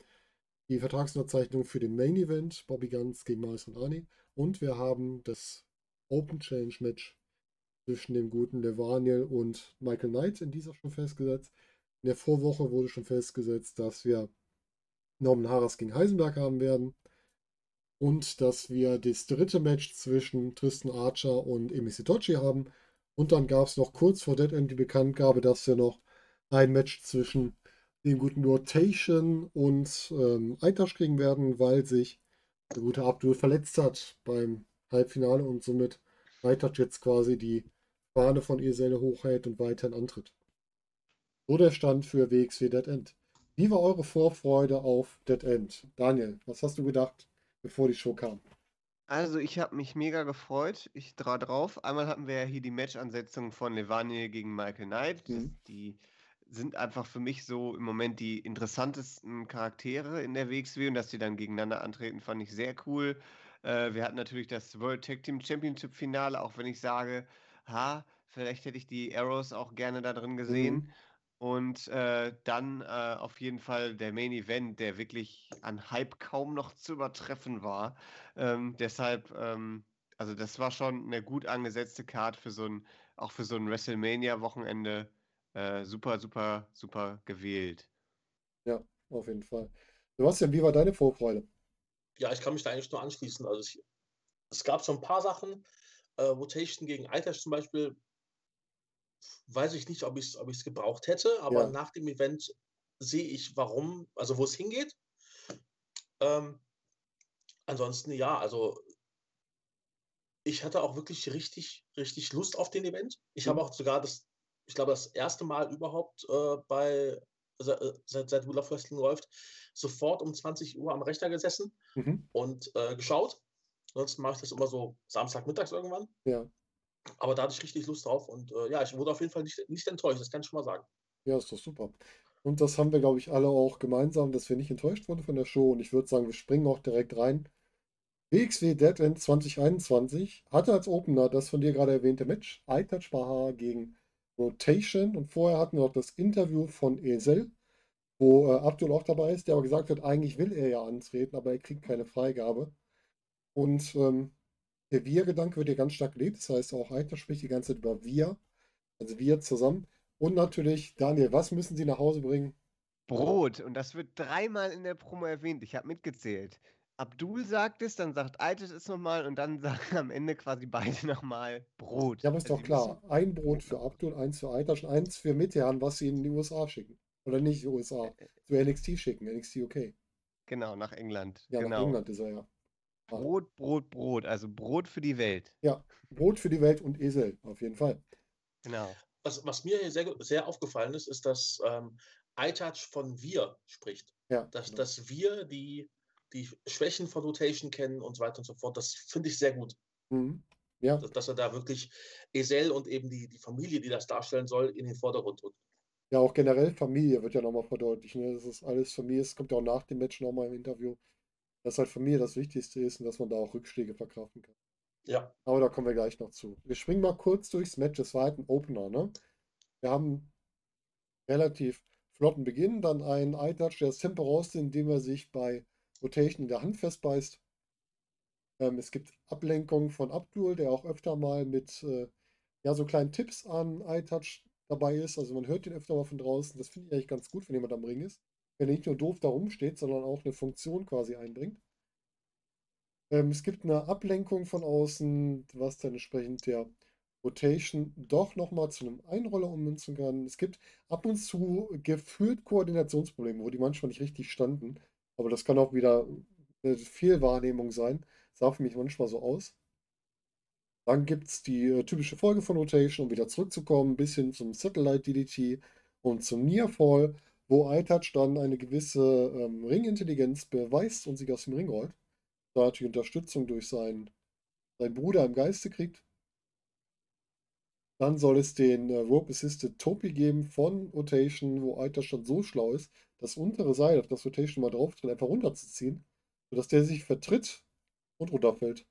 die Vertragsunterzeichnung für den Main Event, Bobby Guns gegen Miles und Arnie. Und wir haben das Open Challenge Match zwischen dem guten Levaniel und Michael Knight in dieser schon festgesetzt. In der Vorwoche wurde schon festgesetzt, dass wir Norman Harras gegen Heisenberg haben werden. Und dass wir das dritte Match zwischen Tristan Archer und Emi Sitochi haben. Und dann gab es noch kurz vor Dead End die Bekanntgabe, dass wir noch ein Match zwischen dem guten Rotation und ähm, Aitash kriegen werden, weil sich der gute Abdul verletzt hat beim Halbfinale und somit Aitash jetzt quasi die Fahne von Esele hochhält und weiterhin antritt. So der Stand für WXW Dead End. Wie war eure Vorfreude auf Dead End? Daniel, was hast du gedacht, bevor die Show kam? Also, ich habe mich mega gefreut. Ich dra drauf. Einmal hatten wir ja hier die Match-Ansetzung von Levaniel gegen Michael Knight. Mhm. die sind einfach für mich so im Moment die interessantesten Charaktere in der WXW und dass die dann gegeneinander antreten, fand ich sehr cool. Äh, wir hatten natürlich das World Tag Team Championship Finale, auch wenn ich sage, ha, vielleicht hätte ich die Arrows auch gerne da drin gesehen. Und äh, dann äh, auf jeden Fall der Main Event, der wirklich an Hype kaum noch zu übertreffen war. Ähm, deshalb, ähm, also das war schon eine gut angesetzte Card für so ein auch für so ein WrestleMania-Wochenende äh, super, super, super gewählt. Ja, auf jeden Fall. Sebastian, wie war deine Vorfreude? Ja, ich kann mich da eigentlich nur anschließen. Also ich, es gab so ein paar Sachen, äh, Rotation gegen Eitash zum Beispiel, weiß ich nicht, ob ich es ob gebraucht hätte, aber Ja. nach dem Event sehe ich, warum, also wo es hingeht. Ähm, ansonsten ja, also ich hatte auch wirklich richtig, richtig Lust auf den Event. Ich Mhm. habe auch sogar das, ich glaube, das erste Mal überhaupt äh, bei, äh, seit, seit Wheel of Wrestling läuft, sofort um 20 Uhr am Rechner gesessen Mhm. und äh, geschaut. Ansonsten mache ich das immer so Samstagmittags irgendwann. Ja. Aber da hatte ich richtig Lust drauf und äh, ja, ich wurde auf jeden Fall nicht, nicht enttäuscht, das kann ich schon mal sagen. Ja, ist doch super. Und das haben wir, glaube ich, alle auch gemeinsam, dass wir nicht enttäuscht wurden von der Show. Und ich würde sagen, wir springen auch direkt rein. WXW Dead End 2021 hatte als Opener das von dir gerade erwähnte Match iTouch Baha gegen Rotation. Und vorher hatten wir noch das Interview von Esel, wo äh, Abdul auch dabei ist, der aber gesagt hat, eigentlich will er ja antreten, aber er kriegt keine Freigabe. Und ähm, der Wir-Gedanke wird hier ganz stark gelebt. Das heißt, auch iTouch spricht die ganze Zeit über Wir, also wir zusammen. Und natürlich, Daniel, was müssen Sie nach Hause bringen? Brot. Und das wird dreimal in der Promo erwähnt. Ich habe mitgezählt. Abdul sagt es, dann sagt Altes es nochmal und dann sagen am Ende quasi beide nochmal Brot. Ja, aber ist Also doch klar. Ein Brot für Abdul, eins für Aitash und eins für Mitterhan, was sie in die USA schicken. Oder nicht die USA, zu NXT schicken, NXT UK. Genau, nach England. Ja, nach genau. England ist er ja. Brot, Brot, Brot. Also Brot für die Welt. Ja, Brot für die Welt und Esel, auf jeden Fall. Genau. Was, was mir hier sehr, sehr aufgefallen ist, ist, dass ähm, iTouch von wir spricht. Ja, Dass, genau. dass wir die, die Schwächen von Rotation kennen und so weiter und so fort. Das finde ich sehr gut. Mhm. Ja, Dass, dass er da wirklich Esel und eben die, die Familie, die das darstellen soll, in den Vordergrund rückt. ja, auch generell Familie wird ja nochmal verdeutlicht. Ne? Das ist alles Familie. Es kommt ja auch nach dem Match nochmal im Interview, dass halt Familie das Wichtigste ist und dass man da auch Rückschläge verkraften kann. Ja, Aber da kommen wir gleich noch zu. Wir springen mal kurz durchs Match. Es war halt ein Opener, ne? Wir haben relativ flotten Beginn, dann einen Eye-Touch, der das Tempo rausnimmt, indem er sich bei Rotation in der Hand festbeißt. Ähm, es gibt Ablenkung von Abdul, der auch öfter mal mit äh, ja, so kleinen Tipps an Eye-Touch dabei ist. Also man hört den öfter mal von draußen. Das finde ich eigentlich ganz gut, wenn jemand am Ring ist. Wenn er nicht nur doof da rumsteht, sondern auch eine Funktion quasi einbringt. Ähm, es gibt eine Ablenkung von außen, was dann entsprechend der Rotation doch nochmal zu einem Einroller ummünzen kann. Es gibt ab und zu gefühlt Koordinationsprobleme, wo die manchmal nicht richtig standen. Aber das kann auch wieder eine Fehlwahrnehmung sein. Sah für mich manchmal so aus. Dann gibt es die äh, typische Folge von Rotation, um wieder zurückzukommen, bis hin zum Satellite DDT und zum Nearfall, wo iTouch dann eine gewisse ähm, Ringintelligenz beweist und sich aus dem Ring rollt. Da natürlich Unterstützung durch seinen, seinen Bruder im Geiste kriegt. Dann soll es den äh, Rope Assisted Topi geben von Rotation, wo iTouch dann so schlau ist, das untere Seil, auf das Rotation mal drauf tritt, einfach runterzuziehen, sodass der sich vertritt und runterfällt.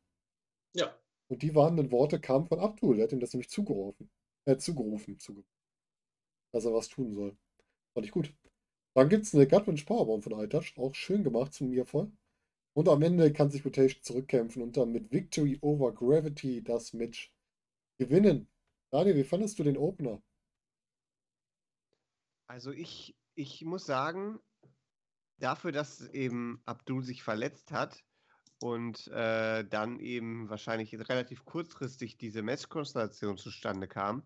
ja. Und die warnenden Worte kamen von Abdul. Der hat ihm das nämlich zugerufen. Äh, zugerufen, zuge dass er was tun soll. Fand ich gut. Dann gibt es eine Gutwinch Powerbomb von iTouch. Auch schön gemacht zum Nearfall. Und am Ende kann sich Rotation zurückkämpfen und dann mit Victory over Gravity das Match gewinnen. Daniel, wie fandest du den Opener? Also ich, ich muss sagen, dafür, dass eben Abdul sich verletzt hat und äh, dann eben wahrscheinlich relativ kurzfristig diese Matchkonstellation zustande kam,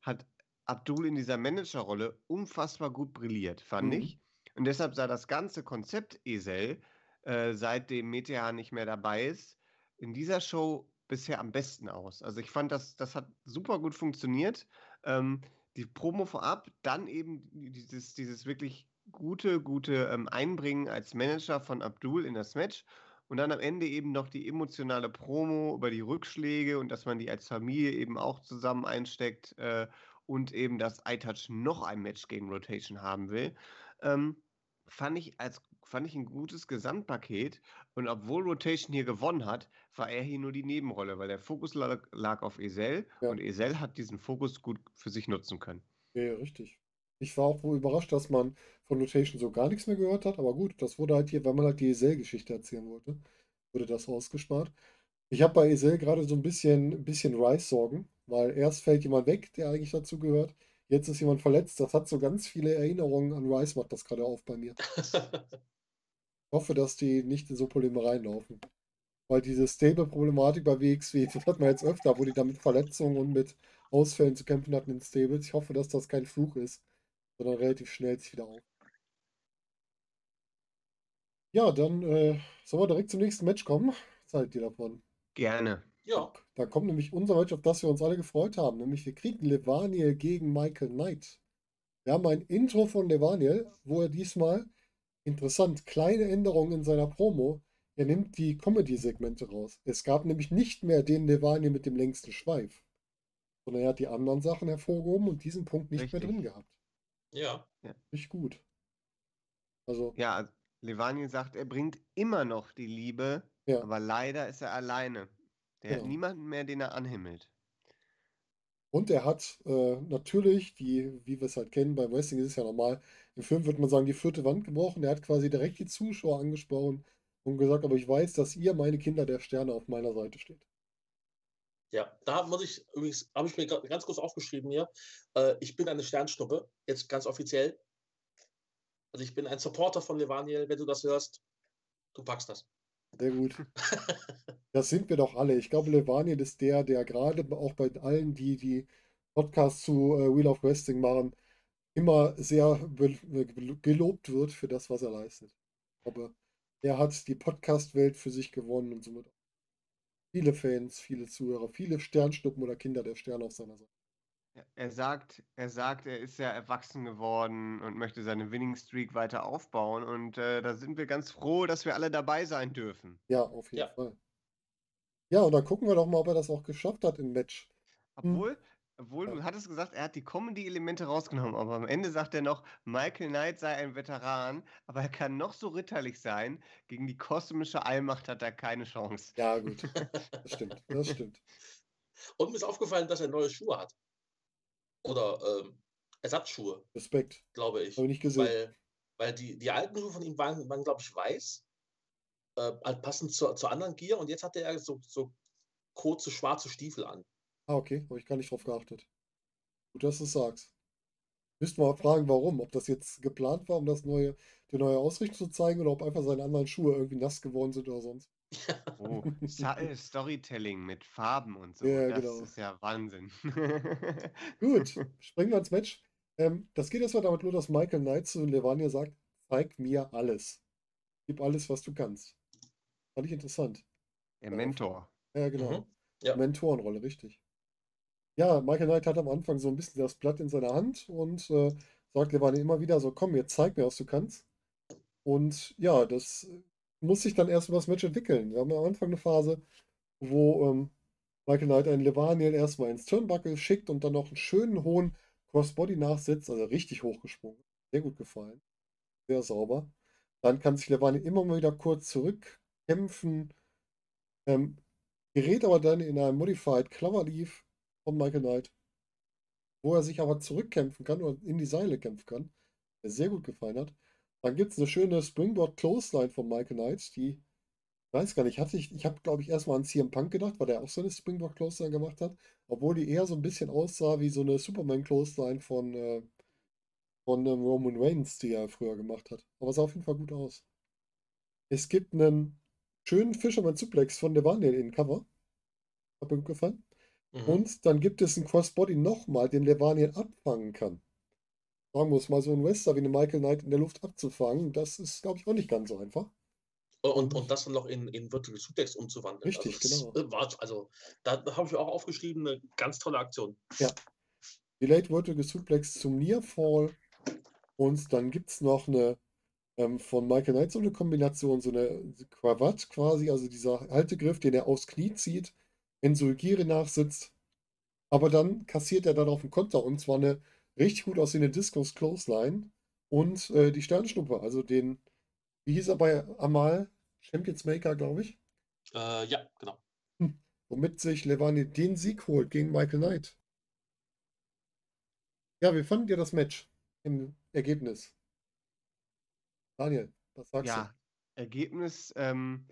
hat Abdul in dieser Managerrolle unfassbar gut brilliert, fand Mhm. ich. Und deshalb sah das ganze Konzept Esel, äh, seitdem Meteor nicht mehr dabei ist, in dieser Show bisher am besten aus. Also ich fand, das, das hat super gut funktioniert. Ähm, die Promo vorab, dann eben dieses, dieses wirklich gute, gute ähm, Einbringen als Manager von Abdul in das Match und dann am Ende eben noch die emotionale Promo über die Rückschläge und dass man die als Familie eben auch zusammen einsteckt äh, und eben, dass iTouch noch ein Match gegen Rotation haben will. Ähm, fand ich als fand ich ein gutes Gesamtpaket und obwohl Rotation hier gewonnen hat, war er hier nur die Nebenrolle, weil der Fokus lag, lag auf Esel Ja. und Esel hat diesen Fokus gut für sich nutzen können. Ja, ja, richtig. Ich war auch wohl überrascht, dass man von Notation so gar nichts mehr gehört hat, aber gut, das wurde halt hier, weil man halt die Esel-Geschichte erzählen wollte, wurde das ausgespart. Ich habe bei Esel gerade so ein bisschen, ein bisschen Rice-Sorgen, weil erst fällt jemand weg, der eigentlich dazu gehört. Jetzt ist jemand verletzt. Das hat so ganz viele Erinnerungen an Rice, macht das gerade auf bei mir. Ich hoffe, dass die nicht in so Probleme reinlaufen. Weil diese Stable-Problematik bei WXW, das hat man jetzt öfter, wo die da mit Verletzungen und mit Ausfällen zu kämpfen hatten in Stables. Ich hoffe, dass das kein Fluch ist, sondern relativ schnell sich wieder auf. Ja, dann äh, sollen wir direkt zum nächsten Match kommen. Was haltet ihr davon? Gerne. Ja, Da kommt nämlich unser Match, auf das wir uns alle gefreut haben. Nämlich wir kriegen Levaniel gegen Michael Knight. Wir haben ein Intro von Levaniel, wo er diesmal, interessant, kleine Änderungen in seiner Promo. Er nimmt die Comedy-Segmente raus. Es gab nämlich nicht mehr den Levaniel mit dem längsten Schweif. Sondern er hat die anderen Sachen hervorgehoben und diesen Punkt nicht mehr Richtig. drin gehabt. ja. Nicht gut. Also, Ja, also Levani sagt, er bringt immer noch die Liebe, Ja. aber leider ist er alleine. Der hat Genau. niemanden mehr, den er anhimmelt. Und er hat äh, natürlich, die, wie wir es halt kennen, beim Wrestling ist es ja normal, im Film würde man sagen, die vierte Wand gebrochen. Er hat quasi direkt die Zuschauer angesprochen und gesagt, aber ich weiß, dass ihr, meine Kinder der Sterne, auf meiner Seite steht. Ja, da muss ich übrigens, habe ich mir ganz kurz aufgeschrieben hier. Äh, ich bin eine Sternschnuppe, jetzt ganz offiziell. Also ich bin ein Supporter von Levaniel, wenn du das hörst. Du packst das. Sehr gut. Das sind wir doch alle. Ich glaube, Levaniel ist der, der gerade auch bei allen, die die Podcasts zu äh, Wheel of Wrestling machen, immer sehr gelobt wird für das, was er leistet. Aber er hat die Podcast-Welt für sich gewonnen und somit viele Fans, viele Zuhörer, viele Sternschnuppen oder Kinder der Sterne auf seiner Seite. Er sagt, er sagt, er ist ja erwachsen geworden und möchte seine Winning Streak weiter aufbauen. Und äh, da sind wir ganz froh, dass wir alle dabei sein dürfen. Ja, auf jeden Ja. Fall. Ja, und dann gucken wir doch mal, ob er das auch geschafft hat im Match. Obwohl, obwohl Ja. du hattest gesagt, er hat die Comedy-Elemente rausgenommen, aber am Ende sagt er noch, Michael Knight sei ein Veteran, aber er kann noch so ritterlich sein. Gegen die kosmische Allmacht hat er keine Chance. Ja, gut. Das stimmt. Das stimmt. Und mir ist aufgefallen, dass er neue Schuhe hat. Oder ähm, Ersatzschuhe, Respekt. glaube ich. Habe ich nicht gesehen. Weil, weil die, die alten Schuhe von ihm waren, waren glaube ich, weiß. Äh, halt passend zur, zur anderen Gier. Und jetzt hatte er so, so kurze schwarze Stiefel an. Ah, okay. Habe ich gar nicht drauf geachtet. Gut, dass du es sagst. Müssten wir mal fragen, warum. Ob das jetzt geplant war, um das neue, die neue Ausrichtung zu zeigen oder ob einfach seine anderen Schuhe irgendwie nass geworden sind oder sonst. Oh, äh, Storytelling mit Farben und so. Ja, das genau. ist ja Wahnsinn. Gut, springen wir ins Match. Ähm, das geht erstmal damit los, dass Michael Knight zu Levania sagt, zeig mir alles. Gib alles, was du kannst. Fand ich interessant. Der Mentor. Ja, genau. Mhm. Ja. Mentorenrolle, richtig. Ja, Michael Knight hat am Anfang so ein bisschen das Blatt in seiner Hand und äh, sagt Levane immer wieder so, komm, jetzt zeig mir, was du kannst. Und ja, das äh, muss sich dann erst über das Match entwickeln. Wir haben am Anfang eine Phase, wo ähm, Michael Knight einen Levaniel erstmal ins Turnbuckle schickt und dann noch einen schönen hohen Crossbody nachsetzt, also richtig hochgesprungen. Sehr gut gefallen. Sehr sauber. Dann kann sich Levaniel immer mal wieder kurz zurückkämpfen. Ähm, gerät aber dann in einen Modified Cloverleaf von Michael Knight, wo er sich aber zurückkämpfen kann oder in die Seile kämpfen kann, sehr gut gefallen hat. Dann gibt es eine schöne Springboard Clothesline von Michael Knight, die, weiß gar nicht, hatte ich, ich habe glaube ich erstmal an CM Punk gedacht, weil der auch so eine Springboard Clothesline gemacht hat, obwohl die eher so ein bisschen aussah wie so eine Superman Clothesline von, äh, von ähm, Roman Reigns, die er früher gemacht hat. Aber sah auf jeden Fall gut aus. Es gibt einen schönen Fisherman Suplex von Levaniel in Cover. Hat mir gut gefallen. Mhm. Und dann gibt es einen Crossbody nochmal, den Levaniel abfangen kann. Sagen muss mal, so ein Wrestler wie eine Michael Knight in der Luft abzufangen, das ist, glaube ich, auch nicht ganz so einfach. Und, und das dann noch in, in Vertical Suplex umzuwandeln. Richtig, also, genau. äh, War, also, da habe ich auch aufgeschrieben, eine ganz tolle Aktion. Delayed Vertical Suplex zum Nearfall. Und dann gibt es noch eine ähm, von Michael Knight so eine Kombination, so eine Krawatte quasi, also dieser Haltegriff, den er aufs Knie zieht, Ensulgiri nachsitzt. Aber dann kassiert er dann auf den Konter und zwar eine richtig gut aussehende Discos Clothesline und äh, die Sternschnuppe, also den, wie hieß er bei Amal? Champions Maker, glaube ich. Äh, ja, genau. womit sich Levani den Sieg holt gegen Michael Knight. Ja, wie fandet ihr das Match im Ergebnis? Daniel, was sagst Ja, Ergebnis, ähm,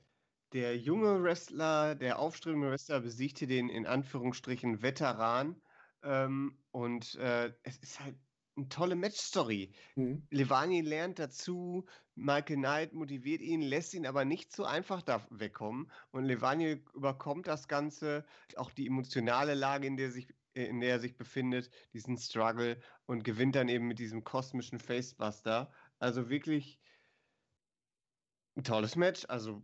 der junge Wrestler, der aufstrebende Wrestler besiegte den in Anführungsstrichen Veteran. Ähm, und äh, es ist halt eine tolle Matchstory. Mhm. Levani lernt dazu, Michael Knight motiviert ihn, lässt ihn aber nicht so einfach da wegkommen. Und Levani überkommt das Ganze, auch die emotionale Lage, in der, sich, in der er sich befindet, diesen Struggle und gewinnt dann eben mit diesem kosmischen Facebuster. Also wirklich ein tolles Match. Also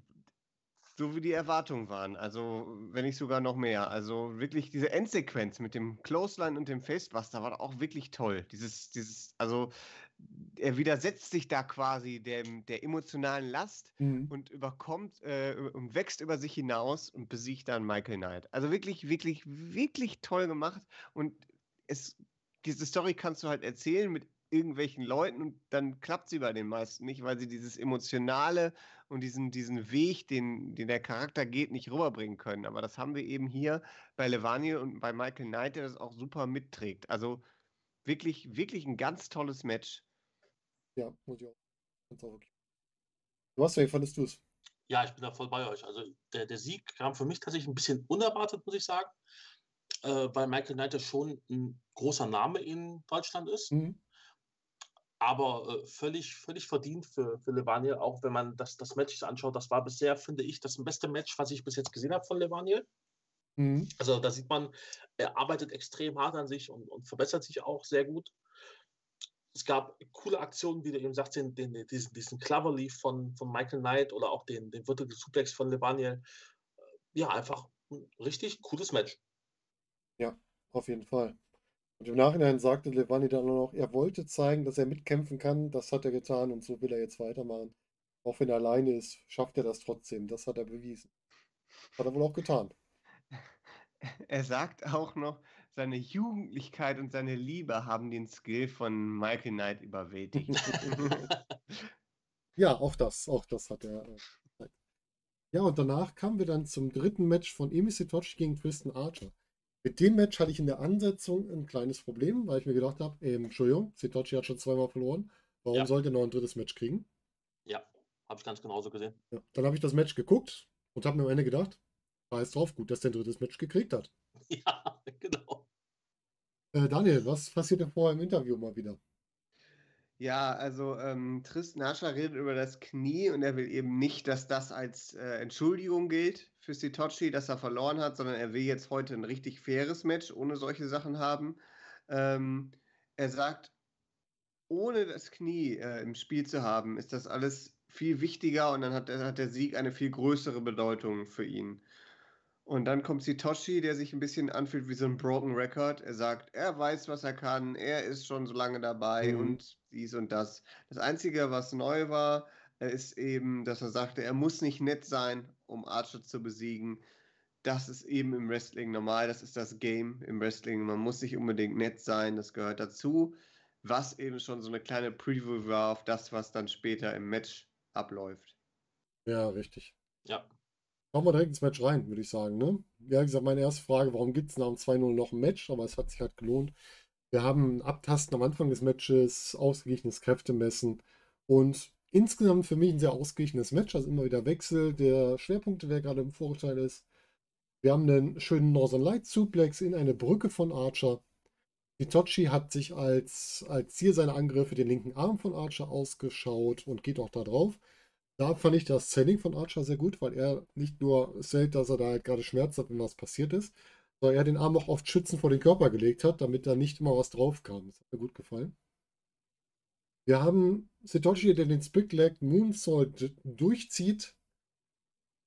so wie die Erwartungen waren. Also, wenn nicht sogar noch mehr. Also wirklich diese Endsequenz mit dem Clothesline und dem Facebuster war auch wirklich toll. Dieses, dieses, also er widersetzt sich da quasi dem, der emotionalen Last mhm. und überkommt äh, und wächst über sich hinaus und besiegt dann Michael Knight. Also wirklich, wirklich, wirklich toll gemacht. Und es, diese Story kannst du halt erzählen mit irgendwelchen Leuten und dann klappt sie bei den meisten nicht, weil sie dieses Emotionale und diesen, diesen Weg, den, den der Charakter geht, nicht rüberbringen können. Aber das haben wir eben hier bei Levani und bei Michael Knight, der das auch super mitträgt. Also wirklich, wirklich ein ganz tolles Match. Ja, muss ich auch. Was, wie fandest du es? Ja, ich bin da voll bei euch. Also der, der Sieg kam für mich tatsächlich ein bisschen unerwartet, muss ich sagen, äh, weil Michael Knight schon ein großer Name in Deutschland ist. Mhm aber äh, völlig, völlig verdient für, für Levaniel, auch wenn man das, das Match anschaut. Das war bisher, finde ich, das beste Match, was ich bis jetzt gesehen habe von Levaniel. Mhm. Also da sieht man, er arbeitet extrem hart an sich und, und verbessert sich auch sehr gut. Es gab coole Aktionen, wie du eben sagst, den, den, diesen, diesen Cloverleaf von, von Michael Knight oder auch den, den Vertical Suplex von Levaniel. Ja, einfach ein richtig cooles Match. Ja, auf jeden Fall. Und im Nachhinein sagte Levani dann noch, er wollte zeigen, dass er mitkämpfen kann. Das hat er getan und so will er jetzt weitermachen. Auch wenn er alleine ist, schafft er das trotzdem. Das hat er bewiesen. Hat er wohl auch getan. Er sagt auch noch, seine Jugendlichkeit und seine Liebe haben den Skill von Michael Knight überwältigt. ja, auch das, auch das hat er. Äh, ja, und danach kamen wir dann zum dritten Match von Emi Sitochi gegen Tristan Archer. Mit dem Match hatte ich in der Ansetzung ein kleines Problem, weil ich mir gedacht habe, ähm, Entschuldigung, Sitochi hat schon zweimal verloren. Warum ja. sollte er noch ein drittes Match kriegen? Ja, habe ich ganz genauso gesehen. Ja. Dann habe ich das Match geguckt und habe mir am Ende gedacht, scheiß drauf, gut, dass der ein drittes Match gekriegt hat. Ja, genau. Äh, Daniel, was passiert denn vorher im Interview mal wieder? Ja, also ähm, Tristan Ascher redet über das Knie und er will eben nicht, dass das als äh, Entschuldigung gilt für Sitochi, dass er verloren hat, sondern er will jetzt heute ein richtig faires Match ohne solche Sachen haben. Ähm, er sagt, ohne das Knie äh, im Spiel zu haben, ist das alles viel wichtiger und dann hat, hat der Sieg eine viel größere Bedeutung für ihn. Und dann kommt Sitoshi, der sich ein bisschen anfühlt wie so ein Broken Record. Er sagt, er weiß, was er kann, er ist schon so lange dabei mhm. und dies und das. Das Einzige, was neu war, äh, ist eben, dass er sagte, er muss nicht nett sein, um Archer zu besiegen. Das ist eben im Wrestling normal, das ist das Game im Wrestling. Man muss nicht unbedingt nett sein, das gehört dazu. Was eben schon so eine kleine Preview war auf das, was dann später im Match abläuft. Ja, richtig. Ja, Machen wir direkt ins Match rein, würde ich sagen. Ne? Ja, wie gesagt, meine erste Frage, warum gibt es nach dem 2-0 noch ein Match? Aber es hat sich halt gelohnt. Wir haben Abtasten am Anfang des Matches, ausgeglichenes Kräftemessen und insgesamt für mich ein sehr ausgeglichenes Match. Also immer wieder Wechsel der Schwerpunkte, wer gerade im Vorteil ist. Wir haben einen schönen Northern Light Suplex in eine Brücke von Archer. Hitochi hat sich als, als Ziel seiner Angriffe den linken Arm von Archer ausgeschaut und geht auch da drauf. Da fand ich das Selling von Archer sehr gut, weil er nicht nur zählt, dass er da halt gerade Schmerz hat, wenn was passiert ist, sondern er den Arm auch oft schützend vor den Körper gelegt hat, damit da nicht immer was drauf kam. Das hat mir gut gefallen. Wir haben Satoshi, der den Split Leg Moonsault durchzieht,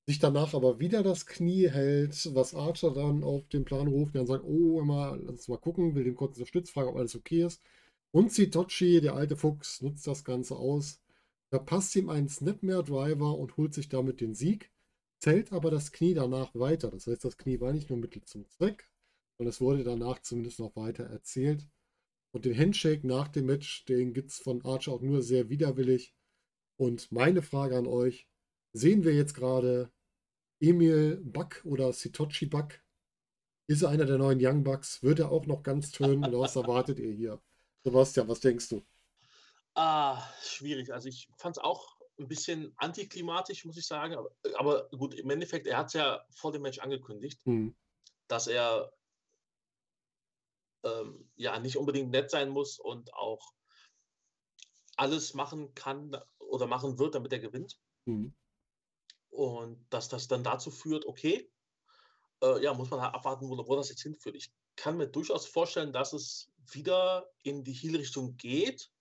sich danach aber wieder das Knie hält, was Archer dann auf den Plan ruft, der dann sagt, oh, immer, lass uns mal gucken, will dem kurz unterstützen, fragen, ob alles okay ist. Und Sitochi, der alte Fuchs, nutzt das Ganze aus, verpasst ihm einen Snapmare Driver und holt sich damit den Sieg, zählt aber das Knie danach weiter. Das heißt, das Knie war nicht nur Mittel zum Zweck, sondern es wurde danach zumindest noch weiter erzählt. Und den Handshake nach dem Match, den gibt es von Archer auch nur sehr widerwillig. Und meine Frage an euch: Sehen wir jetzt gerade Emil Buck oder Sitochi Buck? Ist er einer der neuen Young Bucks? Wird er auch noch ganz tönen oder was erwartet ihr hier? Sebastian, was denkst du? Ah, schwierig. Also ich fand es auch ein bisschen antiklimatisch, muss ich sagen. Aber, aber gut, im Endeffekt, er hat es ja vor dem Match angekündigt, Hm. dass er ähm, ja nicht unbedingt nett sein muss und auch alles machen kann oder machen wird, damit er gewinnt. Hm. Und dass das dann dazu führt, okay, äh, ja, muss man halt abwarten, wo, wo das jetzt hinführt. Ich kann mir durchaus vorstellen, dass es wieder in die Heel-Richtung geht,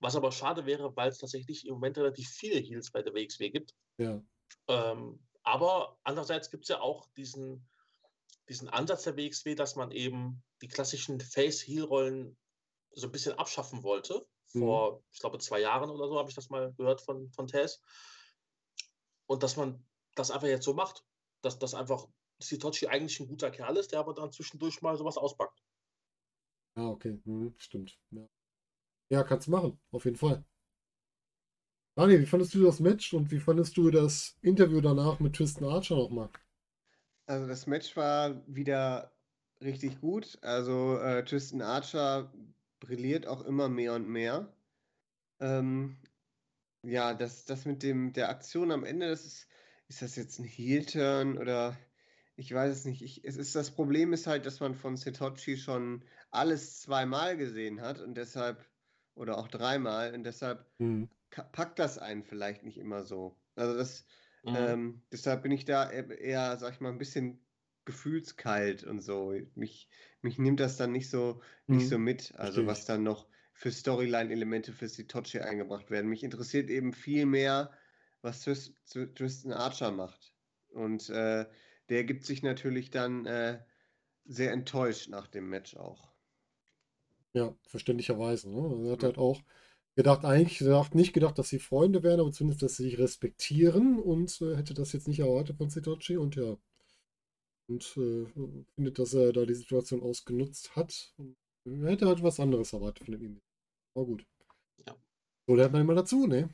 was aber schade wäre, weil es tatsächlich im Moment relativ viele Heels bei der WXW gibt. Ja. Ähm, aber andererseits gibt es ja auch diesen, diesen Ansatz der WXW, dass man eben die klassischen Face-Heel-Rollen so ein bisschen abschaffen wollte. Mhm. Vor, ich glaube, zwei Jahren oder so habe ich das mal gehört von, von Tess. Und dass man das einfach jetzt so macht, dass das einfach Sitochi eigentlich ein guter Kerl ist, der aber dann zwischendurch mal sowas auspackt. Ja, okay. Hm, stimmt. Ja. Ja, kannst du machen. Auf jeden Fall. Daniel, wie fandest du das Match und wie fandest du das Interview danach mit Tristan Archer nochmal? Also das Match war wieder richtig gut. Also äh, Tristan Archer brilliert auch immer mehr und mehr. Ähm, ja, das, das mit dem der Aktion am Ende, das ist, ist das jetzt ein Heel-Turn oder ich weiß es nicht. Ich, es ist, das Problem ist halt, dass man von Setochi schon alles zweimal gesehen hat und deshalb, oder auch dreimal, und deshalb Hm. ka- packt das einen vielleicht nicht immer so. Also das, Mhm. ähm, deshalb bin ich da e- eher, sag ich mal, ein bisschen gefühlskalt und so. Mich, mich nimmt das dann nicht so, nicht Mhm. so mit, also Verstehe was dann noch für Storyline-Elemente für Sitochi eingebracht werden. Mich interessiert eben viel mehr, was Tris- Tr- Tristan Archer macht. Und äh, der gibt sich natürlich dann äh, sehr enttäuscht nach dem Match auch. Ja, verständlicherweise. Ne? Also Er hat halt auch gedacht, eigentlich gedacht, nicht gedacht, dass sie Freunde wären, aber zumindest, dass sie sich respektieren und äh, hätte das jetzt nicht erwartet von Sitochi und ja. Und äh, findet, dass er da die Situation ausgenutzt hat. Und er hätte halt was anderes erwartet von ihm. War gut. Ja. So lernt man immer dazu, ne?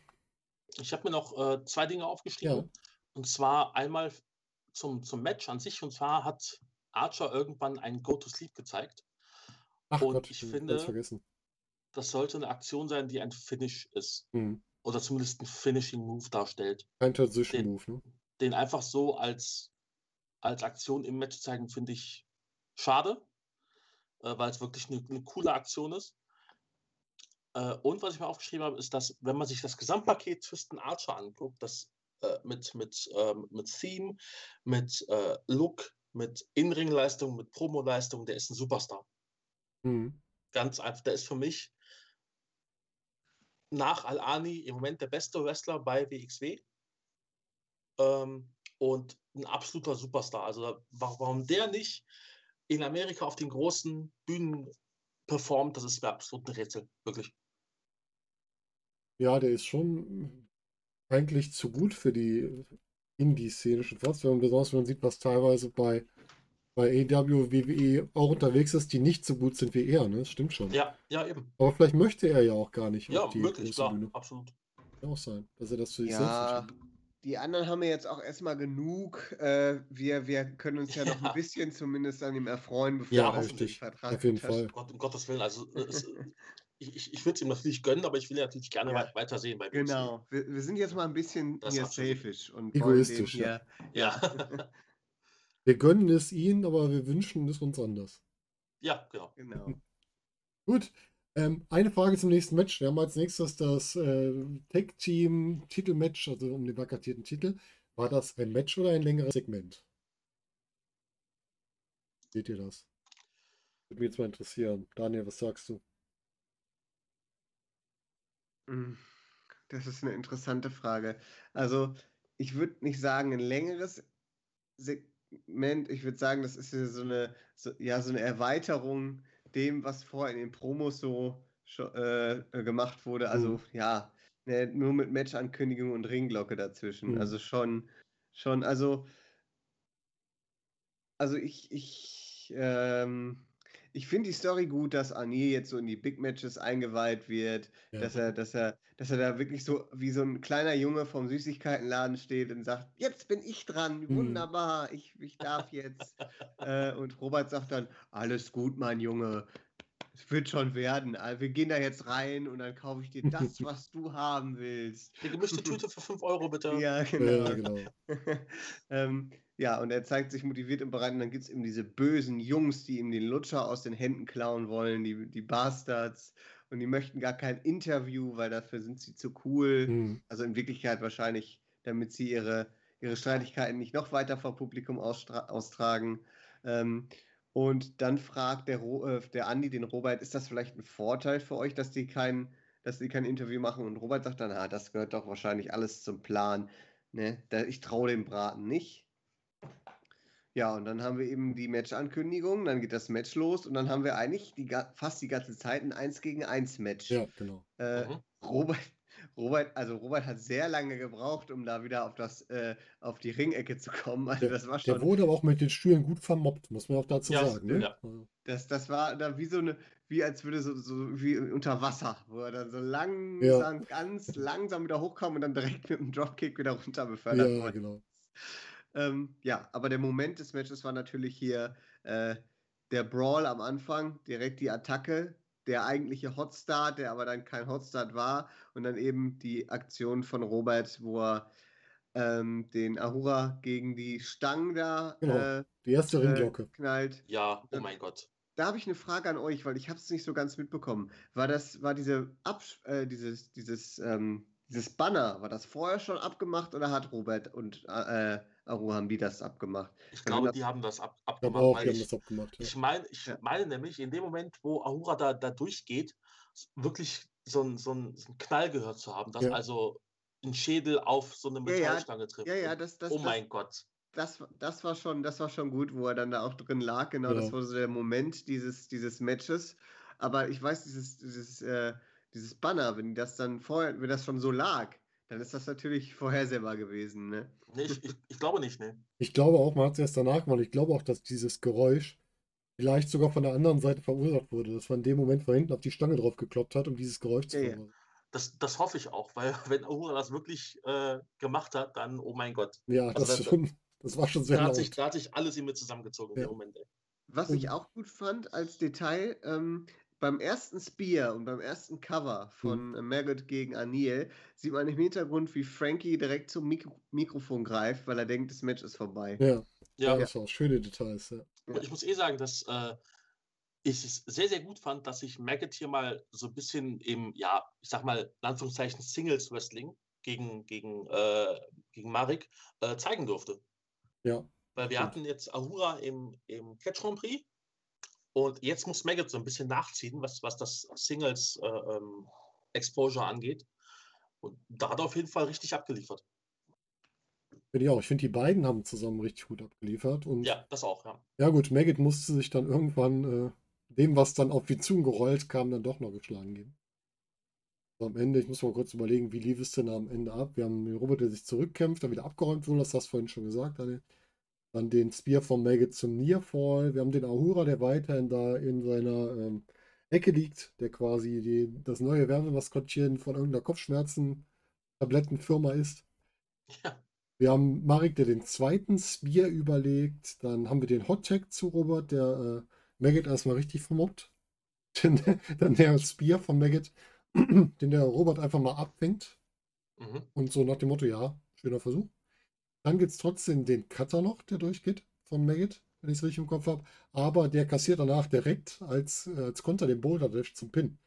Ich habe mir noch äh, zwei Dinge aufgeschrieben. Und zwar einmal zum, zum Match an sich. Und zwar hat Archer irgendwann ein Go-to-Sleep gezeigt. Ach Und Gott, ich finde-. Das sollte eine Aktion sein, die ein Finish ist. Hm. Oder zumindest ein Finishing-Move darstellt. Kein Transition Move, ne? Den einfach so als, als Aktion im Match zeigen, finde ich schade. Äh, weil es wirklich eine, eine coole Aktion ist. Äh, und was ich mir aufgeschrieben habe, ist, dass, wenn man sich das Gesamtpaket Tristan Archer anguckt, das äh, mit, mit, ähm, mit Theme, mit äh, Look, mit In-Ring-Leistung, mit Promo-Leistung, der ist ein Superstar. Hm. Ganz einfach, der ist für mich nach Al-Ani im Moment der beste Wrestler bei WXW. Ähm, und ein absoluter Superstar. Also wa- warum der nicht in Amerika auf den großen Bühnen performt, das ist mir absolut ein Rätsel. Wirklich. Ja, der ist schon eigentlich zu gut für die Indie-Szene schon fast, wenn man besonders wenn man sieht, was teilweise bei, bei AEW, WWE auch unterwegs ist, die nicht so gut sind wie er, ne? Das stimmt schon. Ja, ja, eben. Aber vielleicht möchte er ja auch gar nicht Ja, auf die möglich, klar, Bühne. absolut. Kann auch sein, dass er das für sich Ja, selbst die anderen haben ja jetzt auch erstmal genug. Äh, wir, wir können uns ja noch Ja. ein bisschen zumindest an ihm erfreuen, bevor Ja, er den richtig. Vertrag Auf jeden unterschreibt. Fall. Gott, um Gottes Willen, also äh, es, ich, ich, ich würde es ihm natürlich gönnen, aber ich will natürlich gerne Ja. wei- weitersehen bei. Genau. Wir, wir sind jetzt mal ein bisschen Das hier selfish und Egoistisch, dem Ja, Ja. Wir gönnen es ihnen, aber wir wünschen es uns anders. ja, genau. Genau. Gut. Ähm, eine Frage zum nächsten Match. Wir haben als nächstes das äh, Tag-Team-Titelmatch, also um den vakantierten Titel. War das ein Match oder ein längeres Segment? Seht ihr das? Würde mich jetzt mal interessieren. Daniel, was sagst du? Mm, Das ist eine interessante Frage. Also, ich würde nicht sagen, ein längeres Segment. Ich würde sagen, das ist ja so eine, so, ja, so eine Erweiterung dem, was vorher in den Promos so äh, äh, gemacht wurde. Also, Mhm. ja, ne, nur mit Matchankündigung und Ringglocke dazwischen. Mhm. Also schon, schon, also, also ich, ich, ähm, ich finde die Story gut, dass Anil jetzt so in die Big Matches eingeweiht wird, Ja. dass er, dass er, dass er da wirklich so wie so ein kleiner Junge vom Süßigkeitenladen steht und sagt, jetzt bin ich dran, Mhm. wunderbar, ich, ich darf jetzt. äh, und Robert sagt dann, alles gut, mein Junge, es wird schon werden. Also wir gehen da jetzt rein und dann kaufe ich dir das, was du haben willst. Die gemischte Tüte für 5 Euro, bitte. Ja, genau. Ja, genau. ähm, ja, und er zeigt sich motiviert und bereit. Und dann gibt es eben diese bösen Jungs, die ihm den Lutscher aus den Händen klauen wollen, die, die Bastards. Und die möchten gar kein Interview, weil dafür sind sie zu cool. Mhm. Also in Wirklichkeit wahrscheinlich, damit sie ihre, ihre Streitigkeiten nicht noch weiter vor Publikum austragen. Ähm, und dann fragt der, Ro äh, der Andi den Robert, ist das vielleicht ein Vorteil für euch, dass die kein, dass die kein Interview machen? Und Robert sagt dann, ah, das gehört doch wahrscheinlich alles zum Plan. Ne? Da, ich traue dem Braten nicht. Ja, und dann haben wir eben die Match-Ankündigung, dann geht das Match los und dann haben wir eigentlich die, fast die ganze Zeit ein 1 gegen 1 Match. Ja, genau. Äh, Mhm. Robert, Robert, also Robert hat sehr lange gebraucht, um da wieder auf das, äh, auf die Ringecke zu kommen. Also das war Der schon, wurde aber auch mit den Stühlen gut vermobbt, muss man auch dazu Ja, sagen. Ne? ja. Das, das war da wie so eine, wie als würde so, so wie unter Wasser, wo er dann so langsam, ganz langsam wieder hochkam und dann direkt mit dem Dropkick wieder runter befördert Ja, wurde. genau. Ähm, ja, aber der Moment des Matches war natürlich hier äh, der Brawl am Anfang, direkt die Attacke, der eigentliche Hotstart, der aber dann kein Hotstart war, und dann eben die Aktion von Robert, wo er ähm, den Ahura gegen die Stangen da Genau. äh, Die erste äh, Ringglocke. knallt. Ja, oh mein Gott. Da habe ich eine Frage an euch, weil ich habe es nicht so ganz mitbekommen. War das, war diese Abs äh, dieses, dieses, ähm, dieses Banner, war das vorher schon abgemacht oder hat Robert und äh, Aru haben die das abgemacht? Ich wenn glaube, das- die haben das ab, abgemacht, auch, weil die haben ich, das abgemacht. Ja. ich meine, ich Ja. meine nämlich, in dem Moment, wo Ahura da, da durchgeht, wirklich so ein, so, ein, so ein Knall gehört zu haben, dass Ja. also ein Schädel auf so eine Ja, ja, Metallstange trifft. Ja, ja, das, das, oh das, mein Gott. das, das war schon, das war schon gut, wo er dann da auch drin lag. Genau, das war so der Moment dieses, dieses Matches. Aber ich weiß, dieses, dieses, äh, dieses Banner, wenn das dann vorher, wenn das schon so lag, dann ist das natürlich vorhersehbar gewesen, ne? Nee, ich, ich, ich glaube nicht, ne. Ich glaube auch, man hat es erst danach gemacht. Ich glaube auch, dass dieses Geräusch vielleicht sogar von der anderen Seite verursacht wurde, dass man in dem Moment von hinten auf die Stange drauf gekloppt hat, um dieses Geräusch zu Ja, ja. verursachen. Das, das hoffe ich auch, weil wenn Ahura das wirklich äh, gemacht hat, dann, oh mein Gott. Ja, Also das, das- schon, das war schon sehr Da hat, laut. sich, da hat sich alles in mir zusammengezogen in Ja. dem Moment. Ey. Was ich auch gut fand als Detail, ähm, beim ersten Spear und beim ersten Cover von äh, Maggot gegen Anil sieht man im Hintergrund, wie Frankie direkt zum Mikro Mikrofon greift, weil er denkt, das Match ist vorbei. Ja, ja, Ja, das war auch schöne Details. Ja. Ich muss eh sagen, dass äh, ich es sehr, sehr gut fand, dass sich Maggot hier mal so ein bisschen im, ja, ich sag mal, in Anführungszeichen Singles Wrestling gegen, gegen, äh, gegen Marek äh, zeigen durfte. ja. Weil wir Stimmt. hatten jetzt Ahura im, im Catch Grand Prix und jetzt muss Maggot so ein bisschen nachziehen, was, was das Singles äh, ähm, Exposure angeht. Und da hat er auf jeden Fall richtig abgeliefert. Finde ich auch. Ich finde, die beiden haben zusammen richtig gut abgeliefert. Und Ja, das auch, ja. ja gut, Maggot musste sich dann irgendwann äh, dem, was dann auf die zugerollt kam, dann doch noch geschlagen geben. Am Ende, ich muss mal kurz überlegen, wie lief es denn am Ende ab? Wir haben den Robert, der sich zurückkämpft, dann wieder abgeräumt wurde, das hast du vorhin schon gesagt, Daniel. Dann den Spear von Maggot zum Nearfall. Wir haben den Ahura, der weiterhin da in seiner ähm, Ecke liegt, der quasi die, das neue Werbemaskottchen von irgendeiner Kopfschmerzen-Tablettenfirma ist. Ja, Wir haben Marek, der den zweiten Spear überlegt. Dann haben wir den Hot Tag zu Robert, der äh, Maggot erstmal richtig vermobbt. Dann, dann der Spear von Maggot, den der Robert einfach mal abfängt. mhm. Und so nach dem Motto, ja, schöner Versuch. Dann gibt es trotzdem den Cutter noch, der durchgeht von Maggot, wenn ich es richtig im Kopf habe. Aber der kassiert danach direkt als, äh, als Konter den Boulder Dash zum Pin.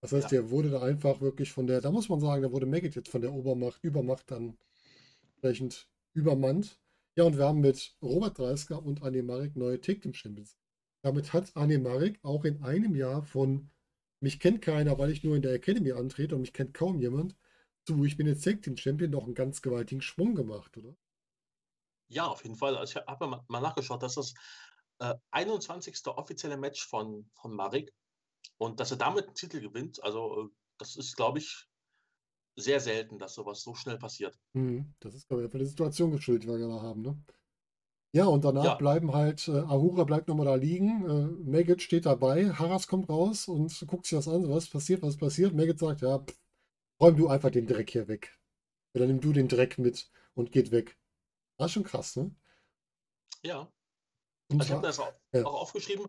Das heißt, Ja. der wurde da einfach wirklich von der, da muss man sagen, da wurde Maggot jetzt von der Obermacht, Übermacht dann entsprechend übermannt. Ja, und wir haben mit Robert Dreisker und Anne Marek neue Take Team Champions. Damit hat Anne Marek auch in einem Jahr von mich kennt keiner, weil ich nur in der Academy antrete und mich kennt kaum jemand, zu ich bin jetzt Take Team Champion noch einen ganz gewaltigen Sprung gemacht, oder? Ja, auf jeden Fall. Also ich habe mal, mal nachgeschaut, das ist das äh, 21. offizielle Match von, von Marek und dass er damit einen Titel gewinnt, also äh, das ist, glaube ich, sehr selten, dass sowas so schnell passiert. Mhm, Das ist, glaube ich, einfach die Situation geschuldet, die wir gerade haben, ne? Ja, und danach Ja. bleiben halt, äh, Ahura bleibt nochmal da liegen, äh, Maggot steht dabei, Haras kommt raus und guckt sich das an, was passiert, was passiert. Maggot sagt, ja, pff, räum du einfach den Dreck hier weg. Oder nimm du den Dreck mit und geht weg. Ist schon krass, ne? Ja, Und also ich habe mir das auch, ja. auch aufgeschrieben.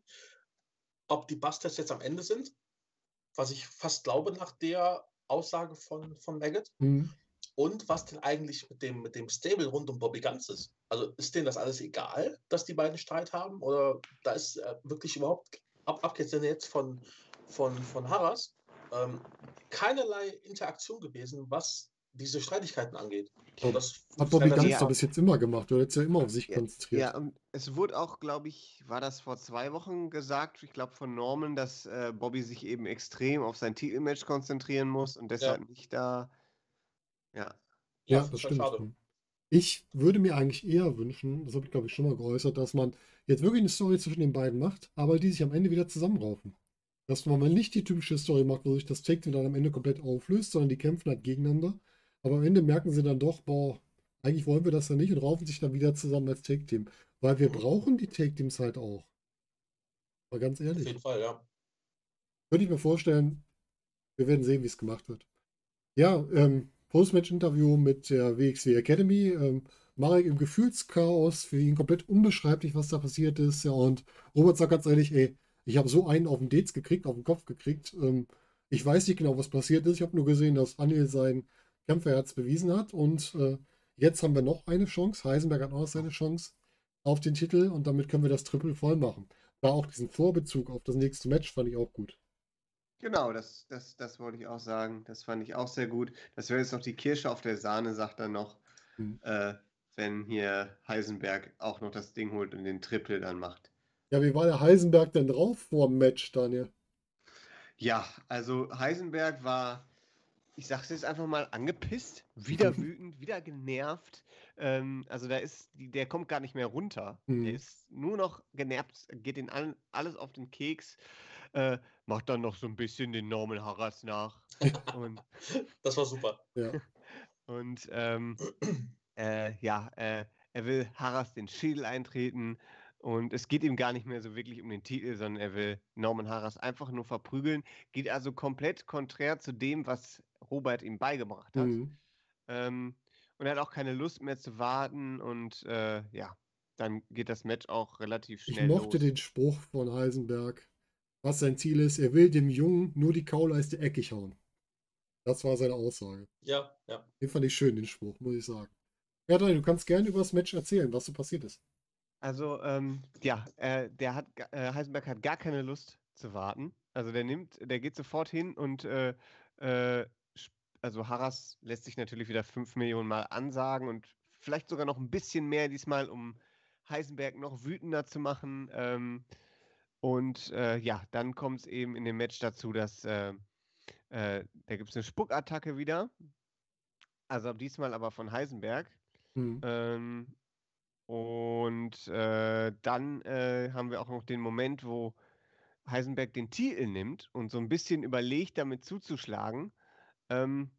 ob die Busters jetzt am Ende sind, was ich fast glaube nach der Aussage von, von Maggot. Mhm. Und was denn eigentlich mit dem, mit dem Stable rund um Bobby Guns ist. Also ist denen das alles egal, dass die beiden Streit haben? Oder da ist äh, wirklich überhaupt, ab, abgesehen jetzt von, von, von Harras, ähm, keinerlei Interaktion gewesen, was diese Streitigkeiten angeht. Oh, das Hat Bobby das- Ganz ja. doch bis jetzt immer gemacht. Du hättest ja immer auf sich Ja, konzentriert. Ja, und es wurde auch, glaube ich, war das vor zwei Wochen gesagt, ich glaube von Norman, dass äh, Bobby sich eben extrem auf sein Titelmatch konzentrieren muss und deshalb nicht da. Ja, Ja, das das halt stimmt. schade. Ich würde mir eigentlich eher wünschen, das habe ich glaube ich schon mal geäußert, dass man jetzt wirklich eine Story zwischen den beiden macht, aber die sich am Ende wieder zusammenraufen. Dass man mal nicht die typische Story macht, wo sich das Take Team dann am Ende komplett auflöst, sondern die kämpfen halt gegeneinander. Aber am Ende merken sie dann doch, boah, eigentlich wollen wir das ja nicht und raufen sich dann wieder zusammen als Take Team. Weil wir brauchen die Take Teams halt auch. Mal ganz Auf ehrlich. jeden Fall, ja. Könnte ich mir vorstellen, wir werden sehen, wie es gemacht wird. Ja, ähm, Postmatch-Interview mit der WXW Academy. Ähm, Marek im Gefühlschaos, für ihn komplett unbeschreiblich, was da passiert ist. Ja, und Robert sagt ganz ehrlich, ey, ich habe so einen auf den Dates gekriegt, auf den Kopf gekriegt. Ähm, ich weiß nicht genau, was passiert ist. Ich habe nur gesehen, dass Anil sein Kämpferherz bewiesen hat. Und äh, jetzt haben wir noch eine Chance. Heisenberg hat auch noch seine Chance auf den Titel und damit können wir das Triple voll machen. Da auch diesen Vorbezug auf das nächste Match fand ich auch gut. genau, das, das, das wollte ich auch sagen. Das fand ich auch sehr gut. Das wäre jetzt noch die Kirsche auf der Sahne, sagt er noch, Mhm. äh, wenn hier Heisenberg auch noch das Ding holt und den Triple dann macht. Ja, wie war der Heisenberg denn drauf vor dem Match, Daniel? Ja, also Heisenberg war, ich sag's jetzt einfach mal, angepisst, wieder wütend, wieder genervt. Ähm, also da ist, der kommt gar nicht mehr runter. Mhm. Der ist nur noch genervt, geht in all, alles auf den Keks, äh, macht dann noch so ein bisschen den Norman Harras nach. und Das war super. Ja. und ähm, äh, ja, äh, er will Harras den Schädel eintreten und es geht ihm gar nicht mehr so wirklich um den Titel, sondern er will Norman Harras einfach nur verprügeln. Geht also komplett konträr zu dem, was Robert ihm beigebracht hat. Mhm. Ähm, und er hat auch keine Lust mehr zu warten und äh, ja, dann geht das Match auch relativ Ich schnell mochte los. den Spruch von Heisenberg, was sein Ziel ist. Er will dem Jungen nur die Kauleiste eckig hauen. Das war seine Aussage. Ja, ja. Den fand ich schön, den Spruch, muss ich sagen. Ja, Daniel, du kannst gerne über das Match erzählen, was so passiert ist. Also, ähm, ja, äh, der hat, äh, Heisenberg hat gar keine Lust zu warten. Also der nimmt, der geht sofort hin und äh, äh, also Harras lässt sich natürlich wieder fünf Millionen Mal ansagen und vielleicht sogar noch ein bisschen mehr diesmal, um Heisenberg noch wütender zu machen. Ähm, und äh, ja, dann kommt es eben in dem Match dazu, dass äh, äh, da gibt es eine Spuckattacke wieder. Also diesmal aber von Heisenberg. Mhm. Ähm, und äh, dann äh, haben wir auch noch den Moment, wo Heisenberg den Titel nimmt und so ein bisschen überlegt, damit zuzuschlagen. Ähm,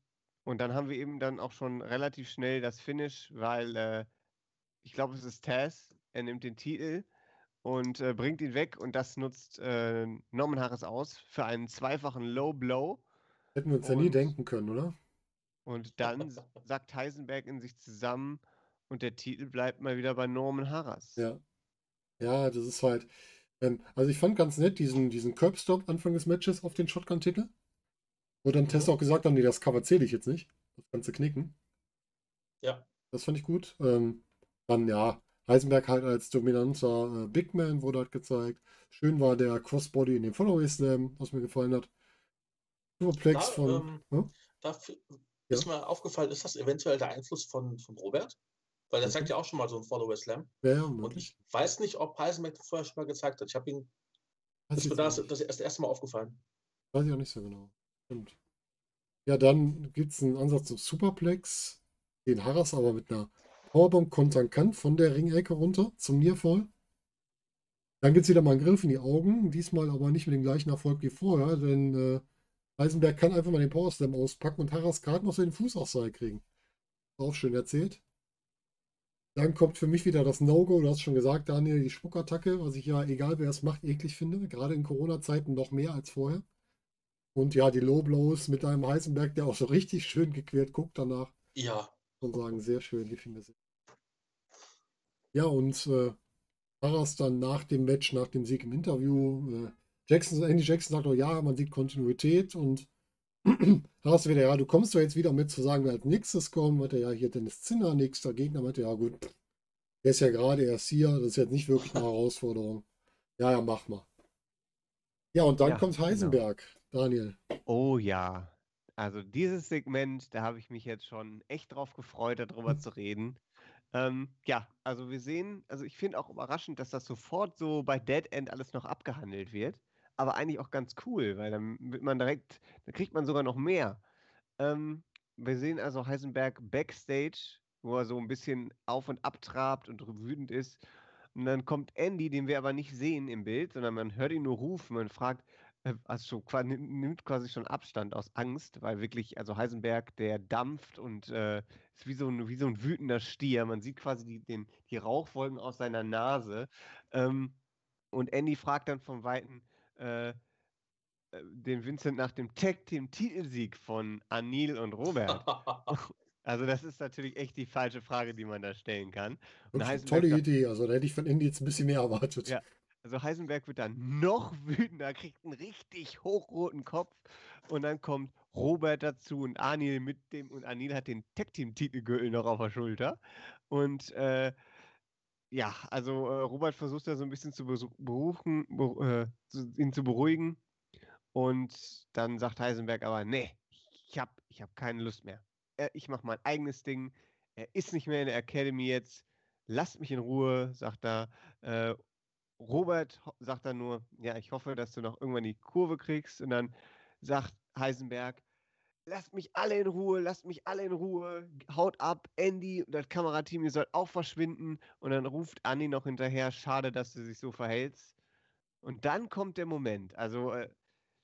und dann haben wir eben dann auch schon relativ schnell das Finish, weil äh, ich glaube, es ist Taz. Er nimmt den Titel und äh, bringt ihn weg und das nutzt äh, Norman Harris aus für einen zweifachen Low Blow. Hätten wir uns ja nie Und- denken können, oder? Und dann s- sackt Heisenberg in sich zusammen und der Titel bleibt mal wieder bei Norman Harras. Ja. Ja, das ist halt. Ähm, also ich fand ganz nett diesen, diesen Curbstop Anfang des Matches auf den Shotgun-Titel. Wo dann Test auch gesagt haben, nee, das Cover zähle ich jetzt nicht. Das kannst du knicken. Ja. Das fand ich gut. Ähm, dann ja, Heisenberg halt als dominanter äh, Big Man wurde halt gezeigt. Schön war der Crossbody in dem Followaway Slam, was mir gefallen hat. Superplex Da, von. ähm, Hm? Da Ja. ist mir aufgefallen, ist das eventuell der Einfluss von, von Robert? Weil der zeigt ja auch schon mal so einen Follower Slam. Ja, ja, Und ich weiß nicht, ob Heisenberg das vorher schon mal gezeigt hat. Ich habe ihn, Weiß ist mir das, das erst- erste Mal aufgefallen. Weiß ich auch nicht so genau. Stimmt. Ja, dann gibt es einen Ansatz zum Superplex, den Harras aber mit einer Powerbomb kontern kann von der Ringecke runter zum Nearfall. Dann gibt es wieder mal einen Griff in die Augen, diesmal aber nicht mit dem gleichen Erfolg wie vorher, denn äh, Heisenberg kann einfach mal den Power Slam auspacken und Harras gerade noch seinen Fuß aufs Seil kriegen. Auch schön erzählt. Dann kommt für mich wieder das No-Go, du hast schon gesagt, Daniel, die Spuckattacke, was ich ja, egal wer es macht, eklig finde, gerade in Corona-Zeiten noch mehr als vorher. Und ja, die Low Blows mit einem Heisenberg, der auch so richtig schön gequert guckt danach. Ja, Und sagen, sehr schön, die finde ich. Ja, und äh, Harras dann nach dem Match, nach dem Sieg im Interview, äh, Jackson, Andy Jackson sagt auch, ja, man sieht Kontinuität und hast du wieder, ja, du kommst doch jetzt wieder mit zu sagen, wer als nächstes kommt. Meinte ja, hier Dennis Zinner, nächster Gegner. Meinte ja, gut, der ist ja gerade erst hier, das ist jetzt nicht wirklich eine Herausforderung. Ja, ja, mach mal. Ja, und dann Ja, kommt genau. Heisenberg, Daniel. Oh ja. Also dieses Segment, da habe ich mich jetzt schon echt drauf gefreut, darüber zu reden. Ähm, ja, also wir sehen, also ich finde auch überraschend, dass das sofort so bei Dead End alles noch abgehandelt wird. Aber eigentlich auch ganz cool, weil dann wird man direkt, da kriegt man sogar noch mehr. Ähm, wir sehen also Heisenberg backstage, wo er so ein bisschen auf und ab trabt und wütend ist. Und dann kommt Andy, den wir aber nicht sehen im Bild, sondern man hört ihn nur rufen und fragt, also nimmt quasi schon Abstand aus Angst, weil wirklich, also Heisenberg, der dampft und äh, ist wie so, ein, wie so ein wütender Stier. Man sieht quasi die, den, die Rauchwolken aus seiner Nase. Ähm, und Andy fragt dann vom Weiten äh, äh, den Vincent nach dem Tag-Team-Titelsieg von Anil und Robert. Also das ist natürlich echt die falsche Frage, die man da stellen kann. Tolle Idee. Also da hätte ich von Indy jetzt ein bisschen mehr erwartet. Ja. Also Heisenberg wird dann noch wütender, kriegt einen richtig hochroten Kopf und dann kommt Robert dazu und Anil mit dem und Anil hat den Tag Team Titelgürtel noch auf der Schulter und äh, ja, also äh, Robert versucht da so ein bisschen zu berufen, beru- äh, ihn zu beruhigen und dann sagt Heisenberg aber, nee, ich habe ich hab keine Lust mehr. Äh, ich mache mein eigenes Ding. Er ist nicht mehr in der Academy jetzt. Lasst mich in Ruhe, sagt er. Äh, Robert sagt dann nur, ja, ich hoffe, dass du noch irgendwann die Kurve kriegst. Und dann sagt Heisenberg, lasst mich alle in Ruhe, lasst mich alle in Ruhe, haut ab, Andy und das Kamerateam, ihr sollt auch verschwinden. Und dann ruft Andy noch hinterher, schade, dass du sich so verhältst. Und dann kommt der Moment, also äh,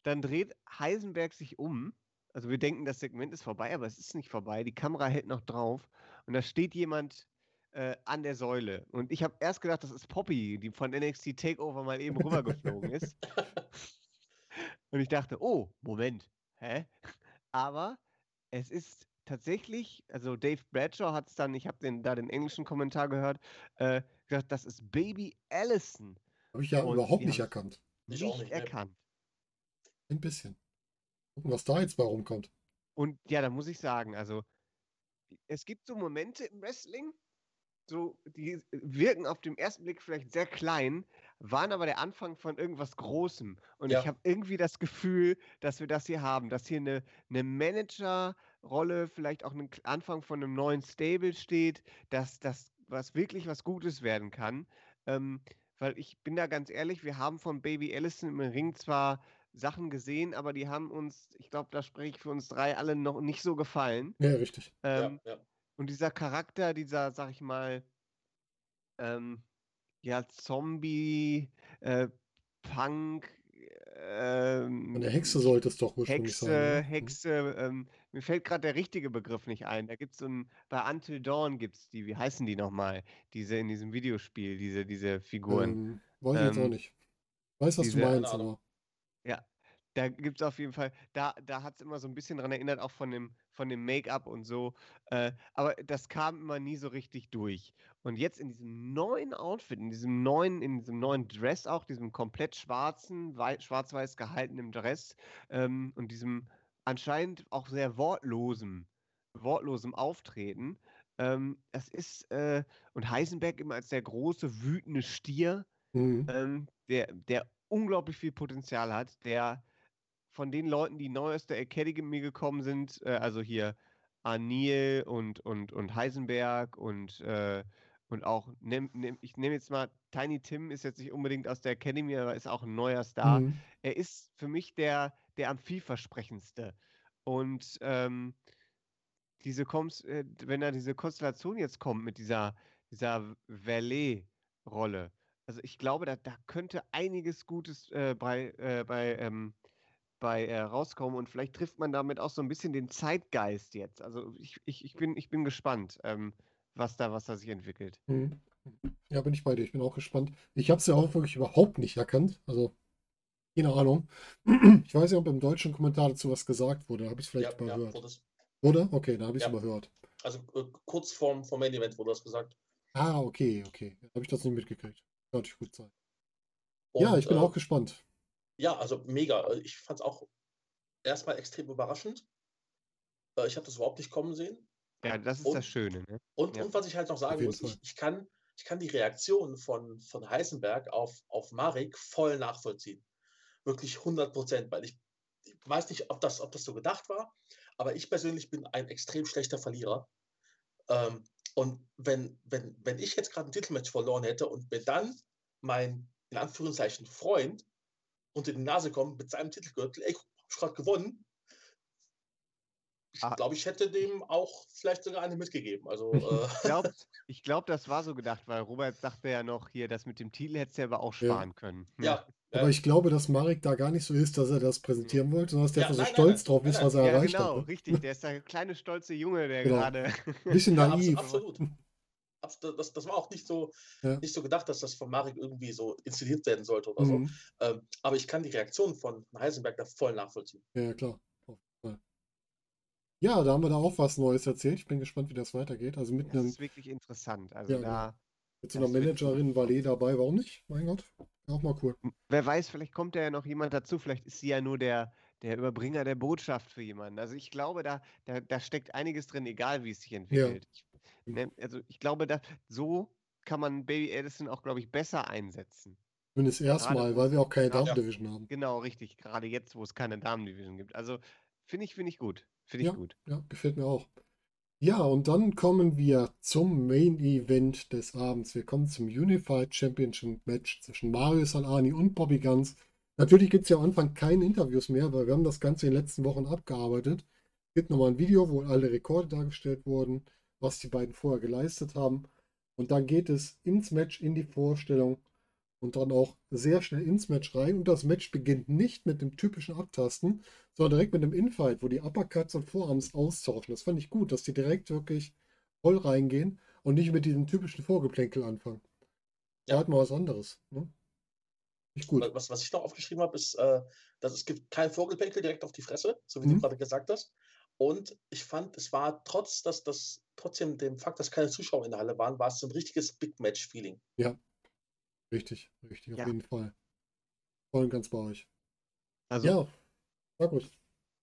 dann dreht Heisenberg sich um. Also wir denken, das Segment ist vorbei, aber es ist nicht vorbei. Die Kamera hält noch drauf und da steht jemand äh, an der Säule. Und ich habe erst gedacht, das ist Poppy, die von NXT Takeover mal eben rübergeflogen ist. Und ich dachte, oh, Moment, hä? Aber es ist tatsächlich, also Dave Bradshaw hat es dann, ich habe den, da den englischen Kommentar gehört, äh, gesagt, das ist Baby Allison. Habe ich ja Und überhaupt nicht erkannt. Ich nicht nicht, ne. erkannt. Ein bisschen. Gucken, was da jetzt bei rumkommt. Und ja, da muss ich sagen, also es gibt so Momente im Wrestling, so die wirken auf den ersten Blick vielleicht sehr klein, waren aber der Anfang von irgendwas Großem. Und Ja. ich habe irgendwie das Gefühl, dass wir das hier haben, dass hier eine, eine Managerrolle, vielleicht auch ein Anfang von einem neuen Stable steht, dass das was wirklich was Gutes werden kann. Ähm, weil ich bin da ganz ehrlich, wir haben von Baby Allison im Ring zwar Sachen gesehen, aber die haben uns, ich glaube, da spreche ich für uns drei alle noch nicht so gefallen. Ja, richtig. Ähm, ja, ja. Und dieser Charakter, dieser, sag ich mal, ähm, ja, Zombie, äh, Punk, ähm, der Hexe sollte es doch ursprünglich Hexe, sein. oder? Hexe, ähm, mir fällt gerade der richtige Begriff nicht ein. Da gibt es so ein, bei Until Dawn gibt es die, wie heißen die nochmal? Diese in diesem Videospiel, diese, diese Figuren. Ähm, weiß ich jetzt auch Ähm, nicht. Weiß, was diese- du meinst, aber. Da gibt es auf jeden Fall, da, da hat es immer so ein bisschen dran erinnert, auch von dem, von dem Make-up und so. Äh, aber das kam immer nie so richtig durch. Und jetzt in diesem neuen Outfit, in diesem neuen, in diesem neuen Dress auch, diesem komplett schwarzen, wei- schwarz-weiß gehaltenen Dress ähm, und diesem anscheinend auch sehr wortlosen, wortlosem Auftreten. Ähm, das ist, äh, und Heisenberg immer als der große, wütende Stier, Mhm. ähm, der, der unglaublich viel Potenzial hat, der von den Leuten, die neu aus der Academy gekommen sind, äh, also hier Anil und, und, und Heisenberg und, äh, und auch, nehm, nehm, ich nehme jetzt mal, Tiny Tim ist jetzt nicht unbedingt aus der Academy, aber ist auch ein neuer Star. Mhm. Er ist für mich der, der am vielversprechendste. Und ähm, diese Koms, äh, wenn da diese Konstellation jetzt kommt mit dieser, dieser Valet-Rolle, also ich glaube, da, da könnte einiges Gutes äh, bei, äh, bei, ähm, bei äh, rauskommen und vielleicht trifft man damit auch so ein bisschen den Zeitgeist jetzt. Also ich, ich, ich, bin, ich bin gespannt, ähm, was, da, was da sich entwickelt. Mhm. Ja, bin ich bei dir. Ich bin auch gespannt. Ich habe es ja auch wirklich überhaupt nicht erkannt. Also, keine Ahnung. Ich weiß nicht, ob im deutschen Kommentar dazu was gesagt wurde. Habe ich es vielleicht ja, ja, überhört. wurde es- Oder? Okay, da habe ich es Ja. überhört. also äh, kurz vorm, vorm Main Event wurde das gesagt. Ah, okay, okay. Habe ich das nicht mitgekriegt. Kann natürlich gut sein. Und, ja, ich bin äh, auch gespannt. Ja, also mega. Äh, ich fand es auch erstmal extrem überraschend. Äh, ich habe das überhaupt nicht kommen sehen. Ja, das ist Und- das Schöne. Ne? Und, Ja. und was ich halt noch sagen muss, ich, ich, kann, ich kann die Reaktion von, von Heisenberg auf, auf Marek voll nachvollziehen. Wirklich 100 Prozent, weil ich, ich weiß nicht, ob das, ob das so gedacht war, aber ich persönlich bin ein extrem schlechter Verlierer. Ähm, und wenn, wenn, wenn ich jetzt gerade ein Titelmatch verloren hätte und mir dann mein, in Anführungszeichen, Freund unter die Nase kommt mit seinem Titelgürtel, ey, guck, hab ich gerade gewonnen. Ich Ah. glaube, ich hätte dem auch vielleicht sogar eine mitgegeben. Also, äh, Ich glaube, ich glaub, das war so gedacht, weil Robert sagte ja noch hier, das mit dem Titel hättest du ja aber auch Ja. sparen können. ja, Aber äh, ich glaube, dass Marek da gar nicht so ist, dass er das präsentieren wollte, sondern dass der Ja, einfach so nein, stolz nein, drauf nein, ist, was er Ja, erreicht genau, hat. ne? richtig. Der ist der kleine, stolze Junge, der Genau. gerade. Ein bisschen Ja, naiv. absolut. Das, das war auch nicht so, Ja. nicht so gedacht, dass das von Marek irgendwie so inszeniert werden sollte oder so. Mhm. Ähm, aber ich kann die Reaktion von Heisenberg da voll nachvollziehen. Ja, ja, klar. Ja, da haben wir da auch was Neues erzählt. Ich bin gespannt, wie das weitergeht. Also mit, Das einem, ist wirklich interessant. Also Ja, genau. da, mit so einer Managerin Valet dabei. Warum nicht? Mein Gott. Auch mal cool. wer weiß, vielleicht kommt da ja noch jemand dazu. Vielleicht ist sie ja nur der, der Überbringer der Botschaft für jemanden. Also ich glaube, da, da, da steckt einiges drin, egal wie es sich entwickelt. Ich, ne, also ich glaube, da, so kann man Baby Edison auch, glaube ich, besser einsetzen. Zumindest erstmal, weil wir auch keine Ja. Damen-Division haben. Genau, richtig. Gerade jetzt, wo es keine Damen-Division gibt. Also finde ich, finde ich gut. Finde ich Ja. gut. Ja, gefällt mir auch. Ja, und dann kommen wir zum Main Event des Abends. Wir kommen zum Unified Championship Match zwischen Marius Alani und Bobby Guns. Natürlich gibt es ja am Anfang keine Interviews mehr, weil wir haben das Ganze in den letzten Wochen abgearbeitet. Es gibt nochmal ein Video, wo alle Rekorde dargestellt wurden, was die beiden vorher geleistet haben. Und dann geht es ins Match, in die Vorstellung und dann auch sehr schnell ins Match rein. Und das Match beginnt nicht mit dem typischen Abtasten, sondern direkt mit einem Infight, wo die Uppercuts und Vorarms austauschen. Das fand ich gut, dass die direkt wirklich voll reingehen und nicht mit diesem typischen Vorgeplänkel anfangen. Da Ja. hat man was anderes. Ne? Nicht gut. Was, was ich noch aufgeschrieben habe, ist, äh, dass es gibt kein Vogelpenkel direkt auf die Fresse, so wie du Mhm. gerade gesagt hast. Und ich fand, es war trotz, dass das trotzdem dem Fakt, dass keine Zuschauer in der Halle waren, war es so ein richtiges Big Match-Feeling. Richtig, richtig, auf Ja. jeden Fall. Voll und ganz bei euch. Also Ja, war gut.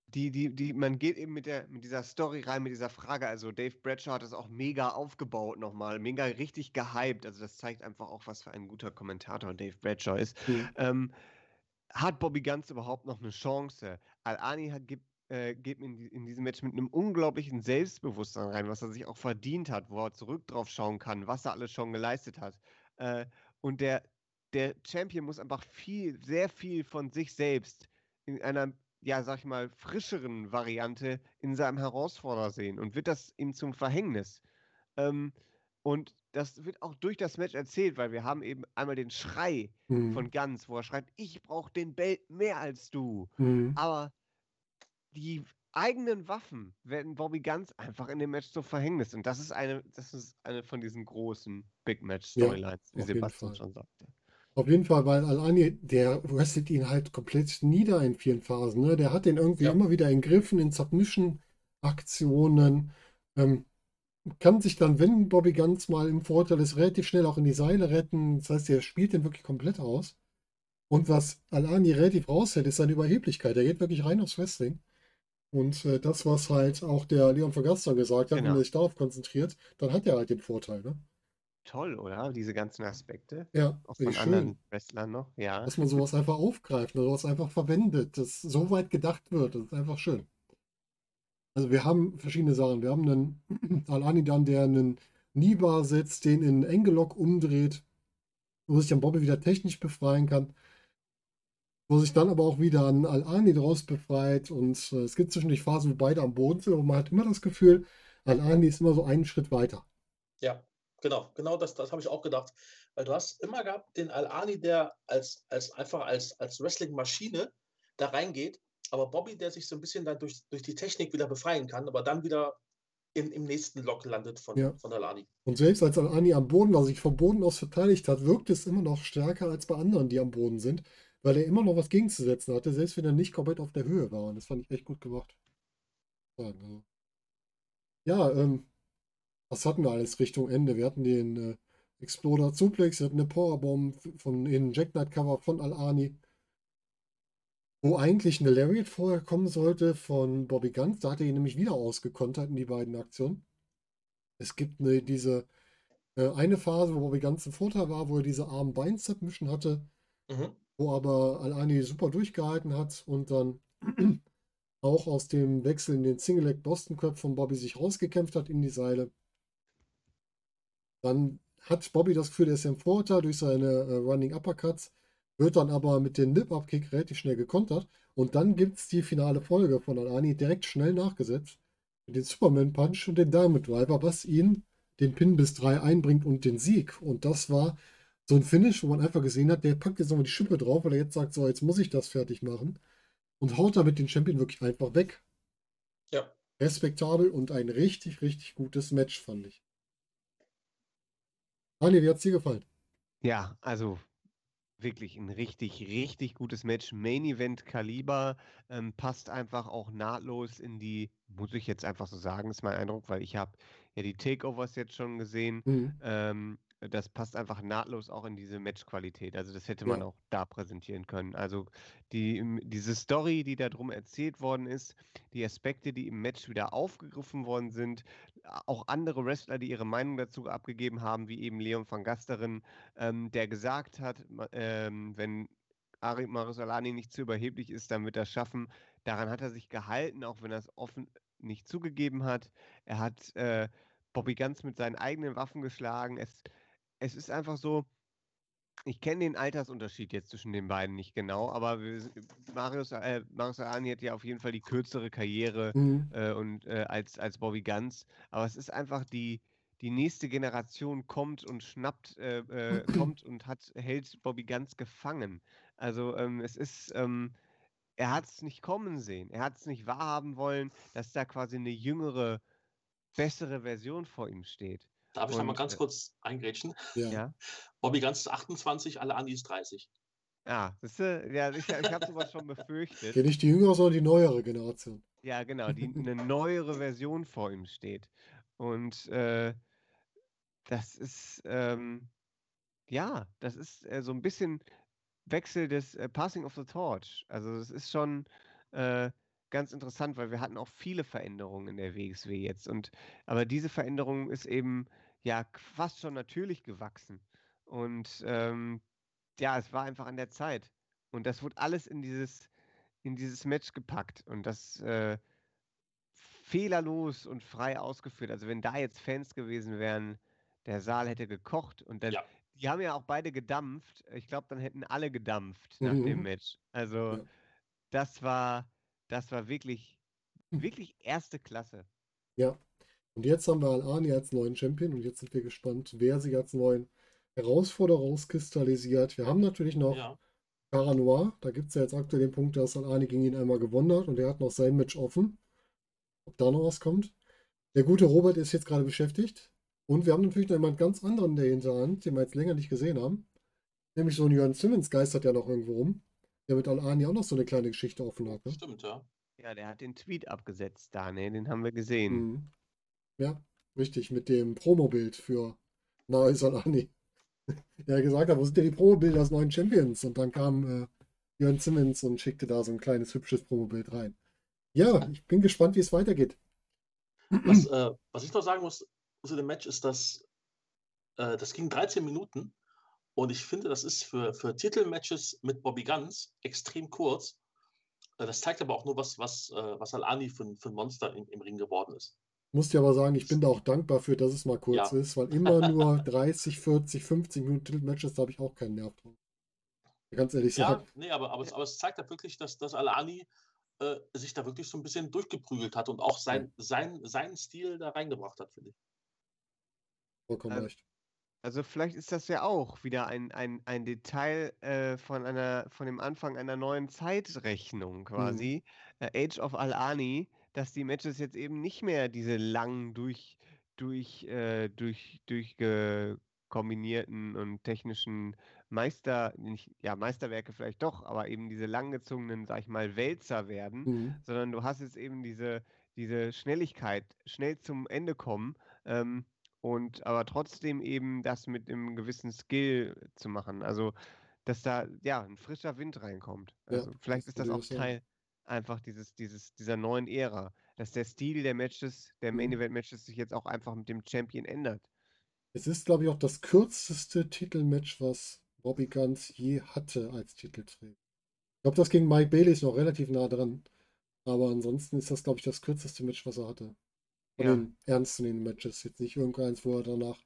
die, die, die, man geht eben mit, der, mit dieser Story rein, mit dieser Frage. Also Dave Bradshaw hat das auch mega aufgebaut nochmal, mega richtig gehypt. Also das zeigt einfach auch, was für ein guter Kommentator Dave Bradshaw ist. Mhm. Ähm, hat Bobby Guns überhaupt noch eine Chance? Al-Ani hat, gibt, äh, geht in, die, in diesem Match mit einem unglaublichen Selbstbewusstsein rein, was er sich auch verdient hat, wo er zurück drauf schauen kann, was er alles schon geleistet hat. Äh, und der, der Champion muss einfach viel, sehr viel von sich selbst in einer, ja, sag ich mal, frischeren Variante in seinem Herausforderer sehen und wird das ihm zum Verhängnis. Ähm, und das wird auch durch das Match erzählt, weil wir haben eben einmal den Schrei Mhm. von Ganz, wo er schreibt, ich brauche den Belt mehr als du. Mhm. Aber die eigenen Waffen werden Bobby Guns einfach in dem Match zum Verhängnis. Und das ist eine, das ist eine von diesen großen Big Match Ja, Storylines, wie auf jeden Sebastian Fall. schon sagte. Auf jeden Fall, weil Alani, der wrestelt ihn halt komplett nieder in vielen Phasen. Ne? Der hat den irgendwie Ja. immer wieder in Griffen, in Submission-Aktionen. Ähm, kann sich dann, wenn Bobby Guns mal im Vorteil ist, relativ schnell auch in die Seile retten. Das heißt, er spielt den wirklich komplett aus. Und was Alani relativ raushält, ist seine Überheblichkeit. Er geht wirklich rein aufs Wrestling. Und äh, das, was halt auch der Leon von Gaston gesagt hat, wenn Genau. er sich darauf konzentriert, dann hat er halt den Vorteil. Ne? Toll, oder? Diese ganzen Aspekte. Ja, Auch von schön. anderen Wrestlern noch. Ja. dass man sowas einfach aufgreift oder sowas einfach verwendet, dass so weit gedacht wird. Das ist einfach schön. Also wir haben verschiedene Sachen. Wir haben einen Alani dann, der einen Nibar setzt, den in Engelock umdreht, wo sich dann Bobby wieder technisch befreien kann. Wo sich dann aber auch wieder ein Al-Ani draus befreit. Und äh, es gibt zwischendurch Phasen, wo beide am Boden sind, aber man hat immer das Gefühl, Al-Ani ist immer so einen Schritt weiter. Ja, genau, genau das, das habe ich auch gedacht. Weil du hast immer gehabt den Al-Ani, der als, als einfach als, als Wrestling-Maschine da reingeht, aber Bobby, der sich so ein bisschen dann durch, durch die Technik wieder befreien kann, aber dann wieder in, im nächsten Lock landet von, Ja. von Al-Ani. Und selbst als Al-Ani am Boden war, sich vom Boden aus verteidigt hat, wirkt es immer noch stärker als bei anderen, die am Boden sind, weil er immer noch was gegenzusetzen hatte, selbst wenn er nicht komplett auf der Höhe war. Und das fand ich echt gut gemacht. Also. Ja, ähm, was hatten wir alles Richtung Ende? Wir hatten den äh, Exploder Suplex, wir hatten eine Powerbomb von in Jack Knight Cover von Al-Ani. wo eigentlich eine Lariat vorher kommen sollte von Bobby Guns. Da hat er ihn nämlich wieder ausgekontert in die beiden Aktionen. Es gibt eine, diese äh, eine Phase, wo Bobby Guns ein Vorteil war, wo er diese Arm-Bein-Submission hatte, Mhm. Wo aber Alani super durchgehalten hat und dann auch aus dem Wechsel in den Single Leg Boston Crab von Bobby sich rausgekämpft hat in die Seile. Dann hat Bobby das Gefühl, er ist im Vorteil durch seine äh, Running Uppercuts, wird dann aber mit dem Nip-Up-Kick relativ schnell gekontert. Und dann gibt es die finale Folge von Alani direkt schnell nachgesetzt. Mit dem Superman Punch und dem Diamond Driver, was ihn den Pin bis 3 einbringt und den Sieg. Und das war so ein Finish, wo man einfach gesehen hat, der packt jetzt nochmal die Schippe drauf, weil er jetzt sagt, so, jetzt muss ich das fertig machen. Und haut damit den Champion wirklich einfach weg. Ja. Respektabel und ein richtig, richtig gutes Match, fand ich. Ani, wie hat es dir gefallen? Ja, also wirklich ein richtig, richtig gutes Match. Main Event Kaliber ähm, passt einfach auch nahtlos in die, muss ich jetzt einfach so sagen, ist mein Eindruck, weil ich habe ja die Takeovers jetzt schon gesehen. Mhm. Ähm, das passt einfach nahtlos auch in diese Matchqualität. Also das hätte man Ja. auch da präsentieren können. Also die, im- diese Story, die da drum erzählt worden ist, die Aspekte, die im Match wieder aufgegriffen worden sind, auch andere Wrestler, die ihre Meinung dazu abgegeben haben, wie eben Leon van Gasteren, ähm, der gesagt hat, ähm, wenn Ari Marisalani nicht zu überheblich ist, dann wird er es schaffen. Daran hat er sich gehalten, auch wenn er es offen nicht zugegeben hat. Er hat äh, Bobby Ganz mit seinen eigenen Waffen geschlagen. Es, es ist einfach so, ich kenne den Altersunterschied jetzt zwischen den beiden nicht genau, aber Marius, äh, Marius Alani hat ja auf jeden Fall die kürzere Karriere Mhm. äh, und äh, als, als Bobby Ganz. Aber es ist einfach die, die nächste Generation kommt und schnappt, äh, äh, kommt und hat, hält Bobby Ganz gefangen. Also ähm, es ist, ähm, er hat es nicht kommen sehen. Er hat es nicht wahrhaben wollen, dass da quasi eine jüngere, bessere Version vor ihm steht. Darf ich noch mal Und, ganz äh, kurz eingrätschen? Ja. Ja. Bobby Ganz ist 28, alle Andi ist 30. Ah, siehst du, ja, ich, ich habe sowas schon befürchtet. Ja, nicht die jüngere, sondern die neuere Generation. Ja, genau, die eine neuere Version vor ihm steht. Und äh, das ist, ähm, ja, das ist äh, so ein bisschen Wechsel des äh, Passing of the Torch. Also das ist schon äh, ganz interessant, weil wir hatten auch viele Veränderungen in der WXW jetzt. Und aber diese Veränderung ist eben ja fast schon natürlich gewachsen. Und ähm, ja, es war einfach an der Zeit. Und das wurde alles in dieses, in dieses Match gepackt. Und das äh, fehlerlos und frei ausgeführt. Also wenn da jetzt Fans gewesen wären, der Saal hätte gekocht und dann, Ja. die haben ja auch beide gedampft. Ich glaube, dann hätten alle gedampft nach dem Mhm. Match. Also Ja. das war, das war wirklich, wirklich erste Klasse. Ja. Und jetzt haben wir Al-Ani als neuen Champion und jetzt sind wir gespannt, wer sich als neuen Herausforderer rauskristallisiert. Wir haben natürlich noch Ja. Cara Noir. Da gibt es ja jetzt aktuell den Punkt, dass Al-Ani gegen ihn einmal gewonnen hat und er hat noch sein Match offen. Ob da noch was kommt. Der gute Robert ist jetzt gerade beschäftigt. Und wir haben natürlich noch jemand ganz anderen der Hinterhand, den wir jetzt länger nicht gesehen haben. Nämlich so ein Jörn Simmons geistert ja noch irgendwo rum, der mit Al-Ani auch noch so eine kleine Geschichte offen hat. Ne? Stimmt, ja. Ja, der hat den Tweet abgesetzt da, ne? Den haben wir gesehen. Mhm. Ja, richtig, mit dem Promobild für Naoya Solani. Der gesagt hat, wo sind denn die Promobilder des neuen Champions? Und dann kam äh, Jörn Simmons und schickte da so ein kleines hübsches Promobild rein. Ja, ich bin gespannt, wie es weitergeht. Was, äh, was ich noch sagen muss zu dem Match ist, dass äh, das ging 13 Minuten und ich finde, das ist für, für Titelmatches mit Bobby Guns extrem kurz. Äh, das zeigt aber auch nur, was, was, äh, was Al-Ani für, für ein Monster im, im Ring geworden ist. Muss dir aber sagen, ich bin da auch dankbar für, dass es mal kurz Ja. ist, weil immer nur 30, 40, 50 Minuten Titelmatches, da habe ich auch keinen Nerv drauf. Ganz ehrlich Ja, sagen. nee, aber, aber, es, aber es zeigt halt wirklich, dass, dass Al-Ani äh, sich da wirklich so ein bisschen durchgeprügelt hat und auch sein, sein, seinen Stil da reingebracht hat, finde ich. Vollkommen Ähm, recht. Also vielleicht ist das ja auch wieder ein, ein, ein Detail äh, von einer, von dem Anfang einer neuen Zeitrechnung quasi. Äh, Age of Al-Ani, dass die Matches jetzt eben nicht mehr diese langen, durch, durch, äh, durch, durchgekombinierten und technischen Meister, nicht, ja, Meisterwerke vielleicht doch, aber eben diese langgezogenen, sag ich mal, Wälzer werden Mhm. sondern du hast jetzt eben diese, diese Schnelligkeit, schnell zum Ende kommen ähm, und aber trotzdem eben das mit einem gewissen Skill zu machen. Also dass da ja ein frischer Wind reinkommt. Ja, Also vielleicht das ist das auch. Teil einfach dieses, dieses, dieser neuen Ära, dass der Stil der Matches, der Main Mhm. Event Matches sich jetzt auch einfach mit dem Champion ändert. Es ist, glaube ich, auch das kürzeste Titelmatch, was Bobby Guns je hatte als Titelträger. Ich glaube, das gegen Mike Bailey ist noch relativ nah dran. Aber ansonsten ist das, glaube ich, das kürzeste Match, was er hatte. Von Ja. den ernstzunehmenden Matches. Jetzt nicht irgendeins, wo er danach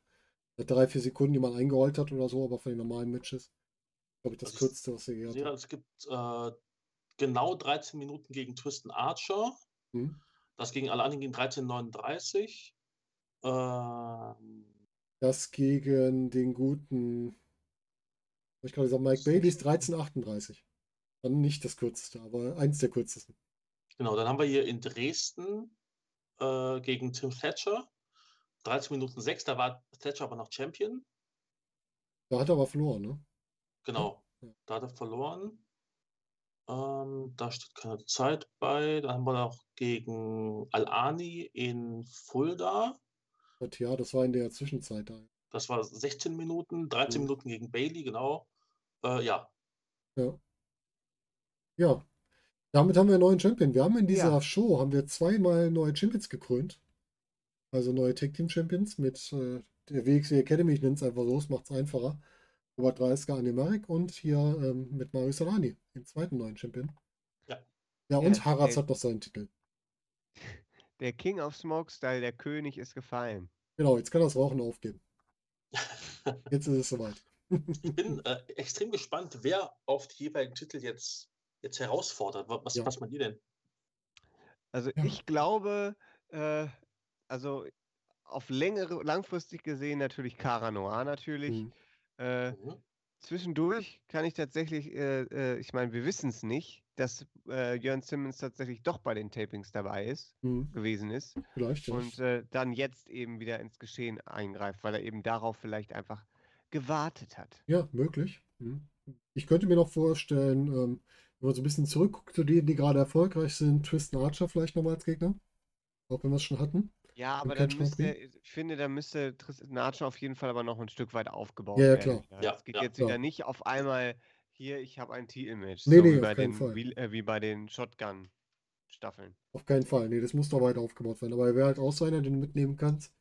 drei, vier Sekunden jemand eingeholt hat oder so, aber von den normalen Matches. Glaube ich, das Also kürzeste, was er je hatte. es gibt äh, genau 13 Minuten gegen Tristan Archer. Hm? Das gegen alle anderen gegen 13,39. Ähm, Das gegen den guten, ich gerade gesagt, Mike Bailey ist 1338. Dann nicht das kürzeste, aber eins der kürzesten. genau, dann haben wir hier in Dresden äh, gegen Tim Thatcher. 13 Minuten 6, da war Thatcher aber noch Champion. Da hat er aber verloren, ne? Genau, Ja. da hat er verloren. Ähm, da steht keine Zeit bei. Dann haben wir noch gegen Al-Ani in Fulda. Ja, das war in der Zwischenzeit da. Das war 16 Minuten, 13 Mhm. Minuten gegen Bailey, genau. Äh, ja, Ja. Ja. Damit haben wir einen neuen Champion. Wir haben in dieser Ja. Show haben wir zweimal neue Champions gekrönt. Also neue Tag Team Champions mit äh, der WXW Academy, ich nenne es einfach so, es macht es einfacher. Robert Dreisker, Anemarek und hier ähm, mit Mario Solani, den zweiten neuen Champion. Ja. Ja, und Ja, Haras ey. hat noch seinen Titel. Der King of Smokestyle, der König ist gefallen. Genau, jetzt kann er das Rauchen aufgeben. Jetzt ist es soweit. ich bin äh, extrem gespannt, wer auf die jeweiligen Titel jetzt, jetzt herausfordert. Wa- Was, Ja. was meint ihr denn? Also Ja. ich glaube, äh, also auf längere, langfristig gesehen natürlich Cara Noir natürlich. Mhm. Äh, Mhm. zwischendurch kann ich tatsächlich, äh, äh, ich meine, wir wissen es nicht, dass äh, Jörn Simmons tatsächlich doch bei den Tapings dabei ist, Mhm. gewesen ist Vielleicht, ja. und äh, dann jetzt eben wieder ins Geschehen eingreift, weil er eben darauf vielleicht einfach gewartet hat. Ja, möglich. Mhm. Ich könnte mir noch vorstellen, ähm, wenn man so ein bisschen zurückguckt zu denen, die gerade erfolgreich sind, Tristan Archer vielleicht nochmal als Gegner. Auch wenn wir es schon hatten. Ja, aber dann müsste, ich finde, da müsste Tristan Archer auf jeden Fall aber noch ein Stück weit aufgebaut Ja, ja, werden. klar. Ja, es geht ja, jetzt klar. wieder nicht auf einmal hier, ich habe ein Titelmatch, Nee, so nee, wie auf bei keinen den, Fall. wie, äh, wie bei den Shotgun-Staffeln. Auf keinen Fall. Nee, das muss doch weiter aufgebaut werden. Aber er wäre halt auch so einer, den du mitnehmen kannst.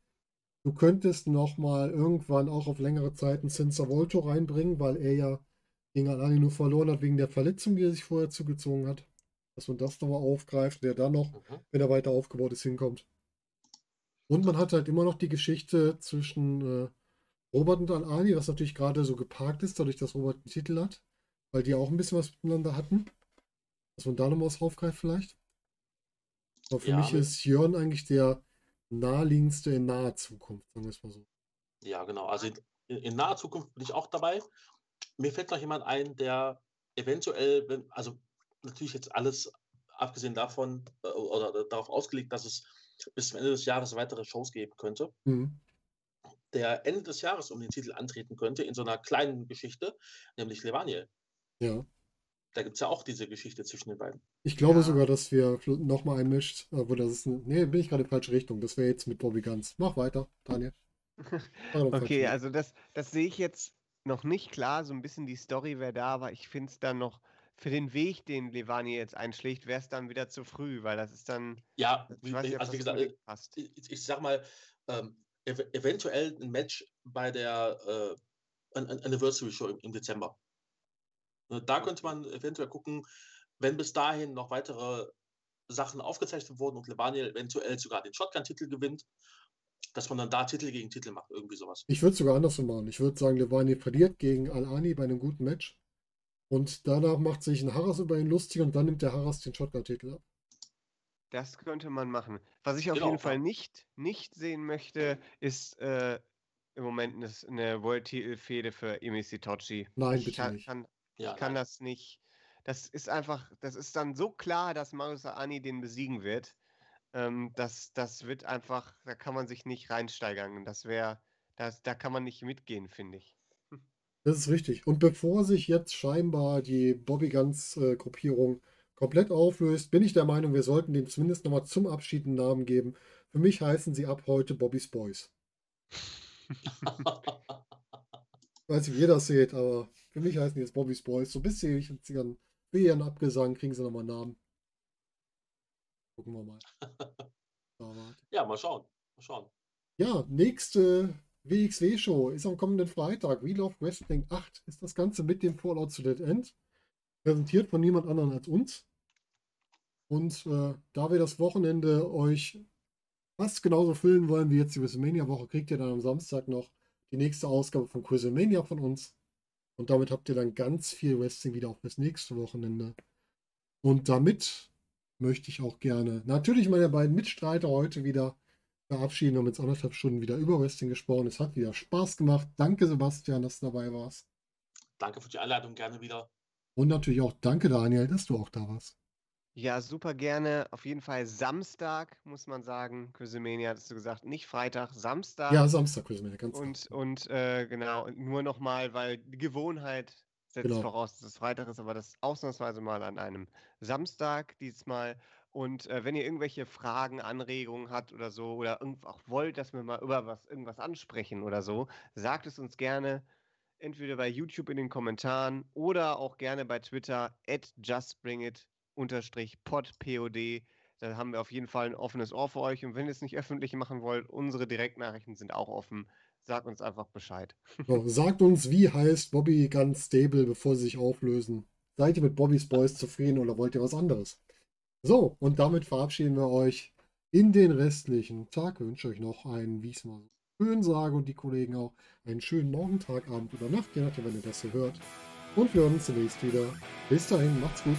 Du könntest nochmal irgendwann auch auf längere Zeit einen Sensor Volto reinbringen, weil er ja gegen Alani nur verloren hat wegen der Verletzung, die er sich vorher zugezogen hat. Dass man das nochmal aufgreift, der dann noch, Mhm. wenn er weiter aufgebaut ist, hinkommt. Und man hat halt immer noch die Geschichte zwischen äh, Robert und Alani, was natürlich gerade so geparkt ist, dadurch, dass Robert einen Titel hat, weil die auch ein bisschen was miteinander hatten. Dass man da nochmal was aufgreift vielleicht. Aber für Ja, mich ist Jörn eigentlich der naheliegendste in naher Zukunft, sagen wir es mal so. Ja, genau. Also in, in, in naher Zukunft bin ich auch dabei. Mir fällt noch jemand ein, der eventuell, wenn, also natürlich jetzt alles abgesehen davon äh, oder darauf ausgelegt, dass es bis zum Ende des Jahres weitere Shows geben könnte, Mhm. der Ende des Jahres um den Titel antreten könnte in so einer kleinen Geschichte, nämlich Levaniel. Ja. Da gibt es ja auch diese Geschichte zwischen den beiden. Ich glaube Ja. sogar, dass wir nochmal einmischt, wo das ist. ein- Nee, bin ich gerade in die falsche Richtung. Das wäre jetzt mit Bobby Guns. Mach weiter, Daniel. Okay, also das, das sehe ich jetzt noch nicht klar. So ein bisschen die Story wäre da, aber ich finde es dann noch für den Weg, den Levani jetzt einschlägt, wäre es dann wieder zu früh, weil das ist dann, Ja, ich wie, weiß nicht, ob also wie gesagt, passt. ich, ich sag mal, ähm, ev eventuell ein Match bei der äh, An An Anniversary Show im, im Dezember. Ne, Da könnte man eventuell gucken, wenn bis dahin noch weitere Sachen aufgezeichnet wurden und Levaniel eventuell sogar den Shotgun-Titel gewinnt, dass man dann da Titel gegen Titel macht, irgendwie sowas. Ich würde es sogar andersrum machen. Ich würde sagen, Levani verliert gegen Al-Ani bei einem guten Match. Und danach macht sich ein Harras über ihn lustig und dann nimmt der Harras den Shotgun-Titel ab. Das könnte man machen. Was ich auf Genau, jeden Fall nicht, nicht sehen möchte, ist äh, im Moment eine, eine World-Titel-Fehde für Emi Sitochi. Nein, ich bitte kann, nicht. Kann, Ja, ich kann nein. das nicht. Das ist einfach, das ist dann so klar, dass Marius Ani den besiegen wird. Ähm, das, das wird einfach, da kann man sich nicht reinsteigern. Das wäre, das, da kann man nicht mitgehen, finde ich. Das ist richtig. Und bevor sich jetzt scheinbar die Bobby Guns äh, Gruppierung komplett auflöst, bin ich der Meinung, wir sollten dem zumindest nochmal zum Abschied einen Namen geben. Für mich heißen sie ab heute Bobby's Boys. Ich weiß nicht, wie ihr das seht, aber für mich heißen die jetzt Bobby's Boys. So ein bisschen ich jetzt ihren, für ihren Abgesang kriegen sie nochmal einen Namen. Gucken wir mal. ja, mal schauen. Mal schauen. Ja, nächste WXW-Show ist am kommenden Freitag. We Love Wrestling 8 ist das Ganze mit dem Fallout zu Dead End. Präsentiert von niemand anderem als uns. Und äh, da wir das Wochenende euch fast genauso füllen wollen wie jetzt die WrestleMania-Woche, kriegt ihr dann am Samstag noch die nächste Ausgabe von WrestleMania von uns. Und damit habt ihr dann ganz viel Wrestling wieder auf das nächste Wochenende. Und damit möchte ich auch gerne natürlich meine beiden Mitstreiter heute wieder verabschieden. Wir haben jetzt anderthalb Stunden wieder über Wrestling gesprochen. Es hat wieder Spaß gemacht. Danke, Sebastian, dass du dabei warst. Danke für die Einladung, gerne wieder. Und natürlich auch danke, Daniel, dass du auch da warst. Ja, super gerne. Auf jeden Fall Samstag, muss man sagen. Quizemania, hast du gesagt, nicht Freitag, Samstag. Ja, Samstag Quizemania, ganz Und, und äh, genau, nur nochmal, weil die Gewohnheit setzt genau. voraus, dass es Freitag ist, aber das ausnahmsweise mal an einem Samstag diesmal. Und äh, wenn ihr irgendwelche Fragen, Anregungen habt oder so, oder auch wollt, dass wir mal über was, irgendwas ansprechen oder so, sagt es uns gerne. Entweder bei YouTube in den Kommentaren oder auch gerne bei Twitter at justbringit unterstrich pod, POD. Da haben wir auf jeden Fall ein offenes Ohr für euch. Und wenn ihr es nicht öffentlich machen wollt, unsere Direktnachrichten sind auch offen. Sagt uns einfach Bescheid. So, sagt uns, wie heißt Bobby ganz stable, bevor sie sich auflösen. Seid ihr mit Bobbys Boys zufrieden oder wollt ihr was anderes? So, und damit verabschieden wir euch in den restlichen Tag. Ich wünsche euch noch einen, wie ich es mal schön sage und die Kollegen auch, einen schönen Morgen, Tag, Abend oder Nacht, je nachdem, wenn ihr das hier hört. Und wir hören uns zunächst wieder. Bis dahin, macht's gut.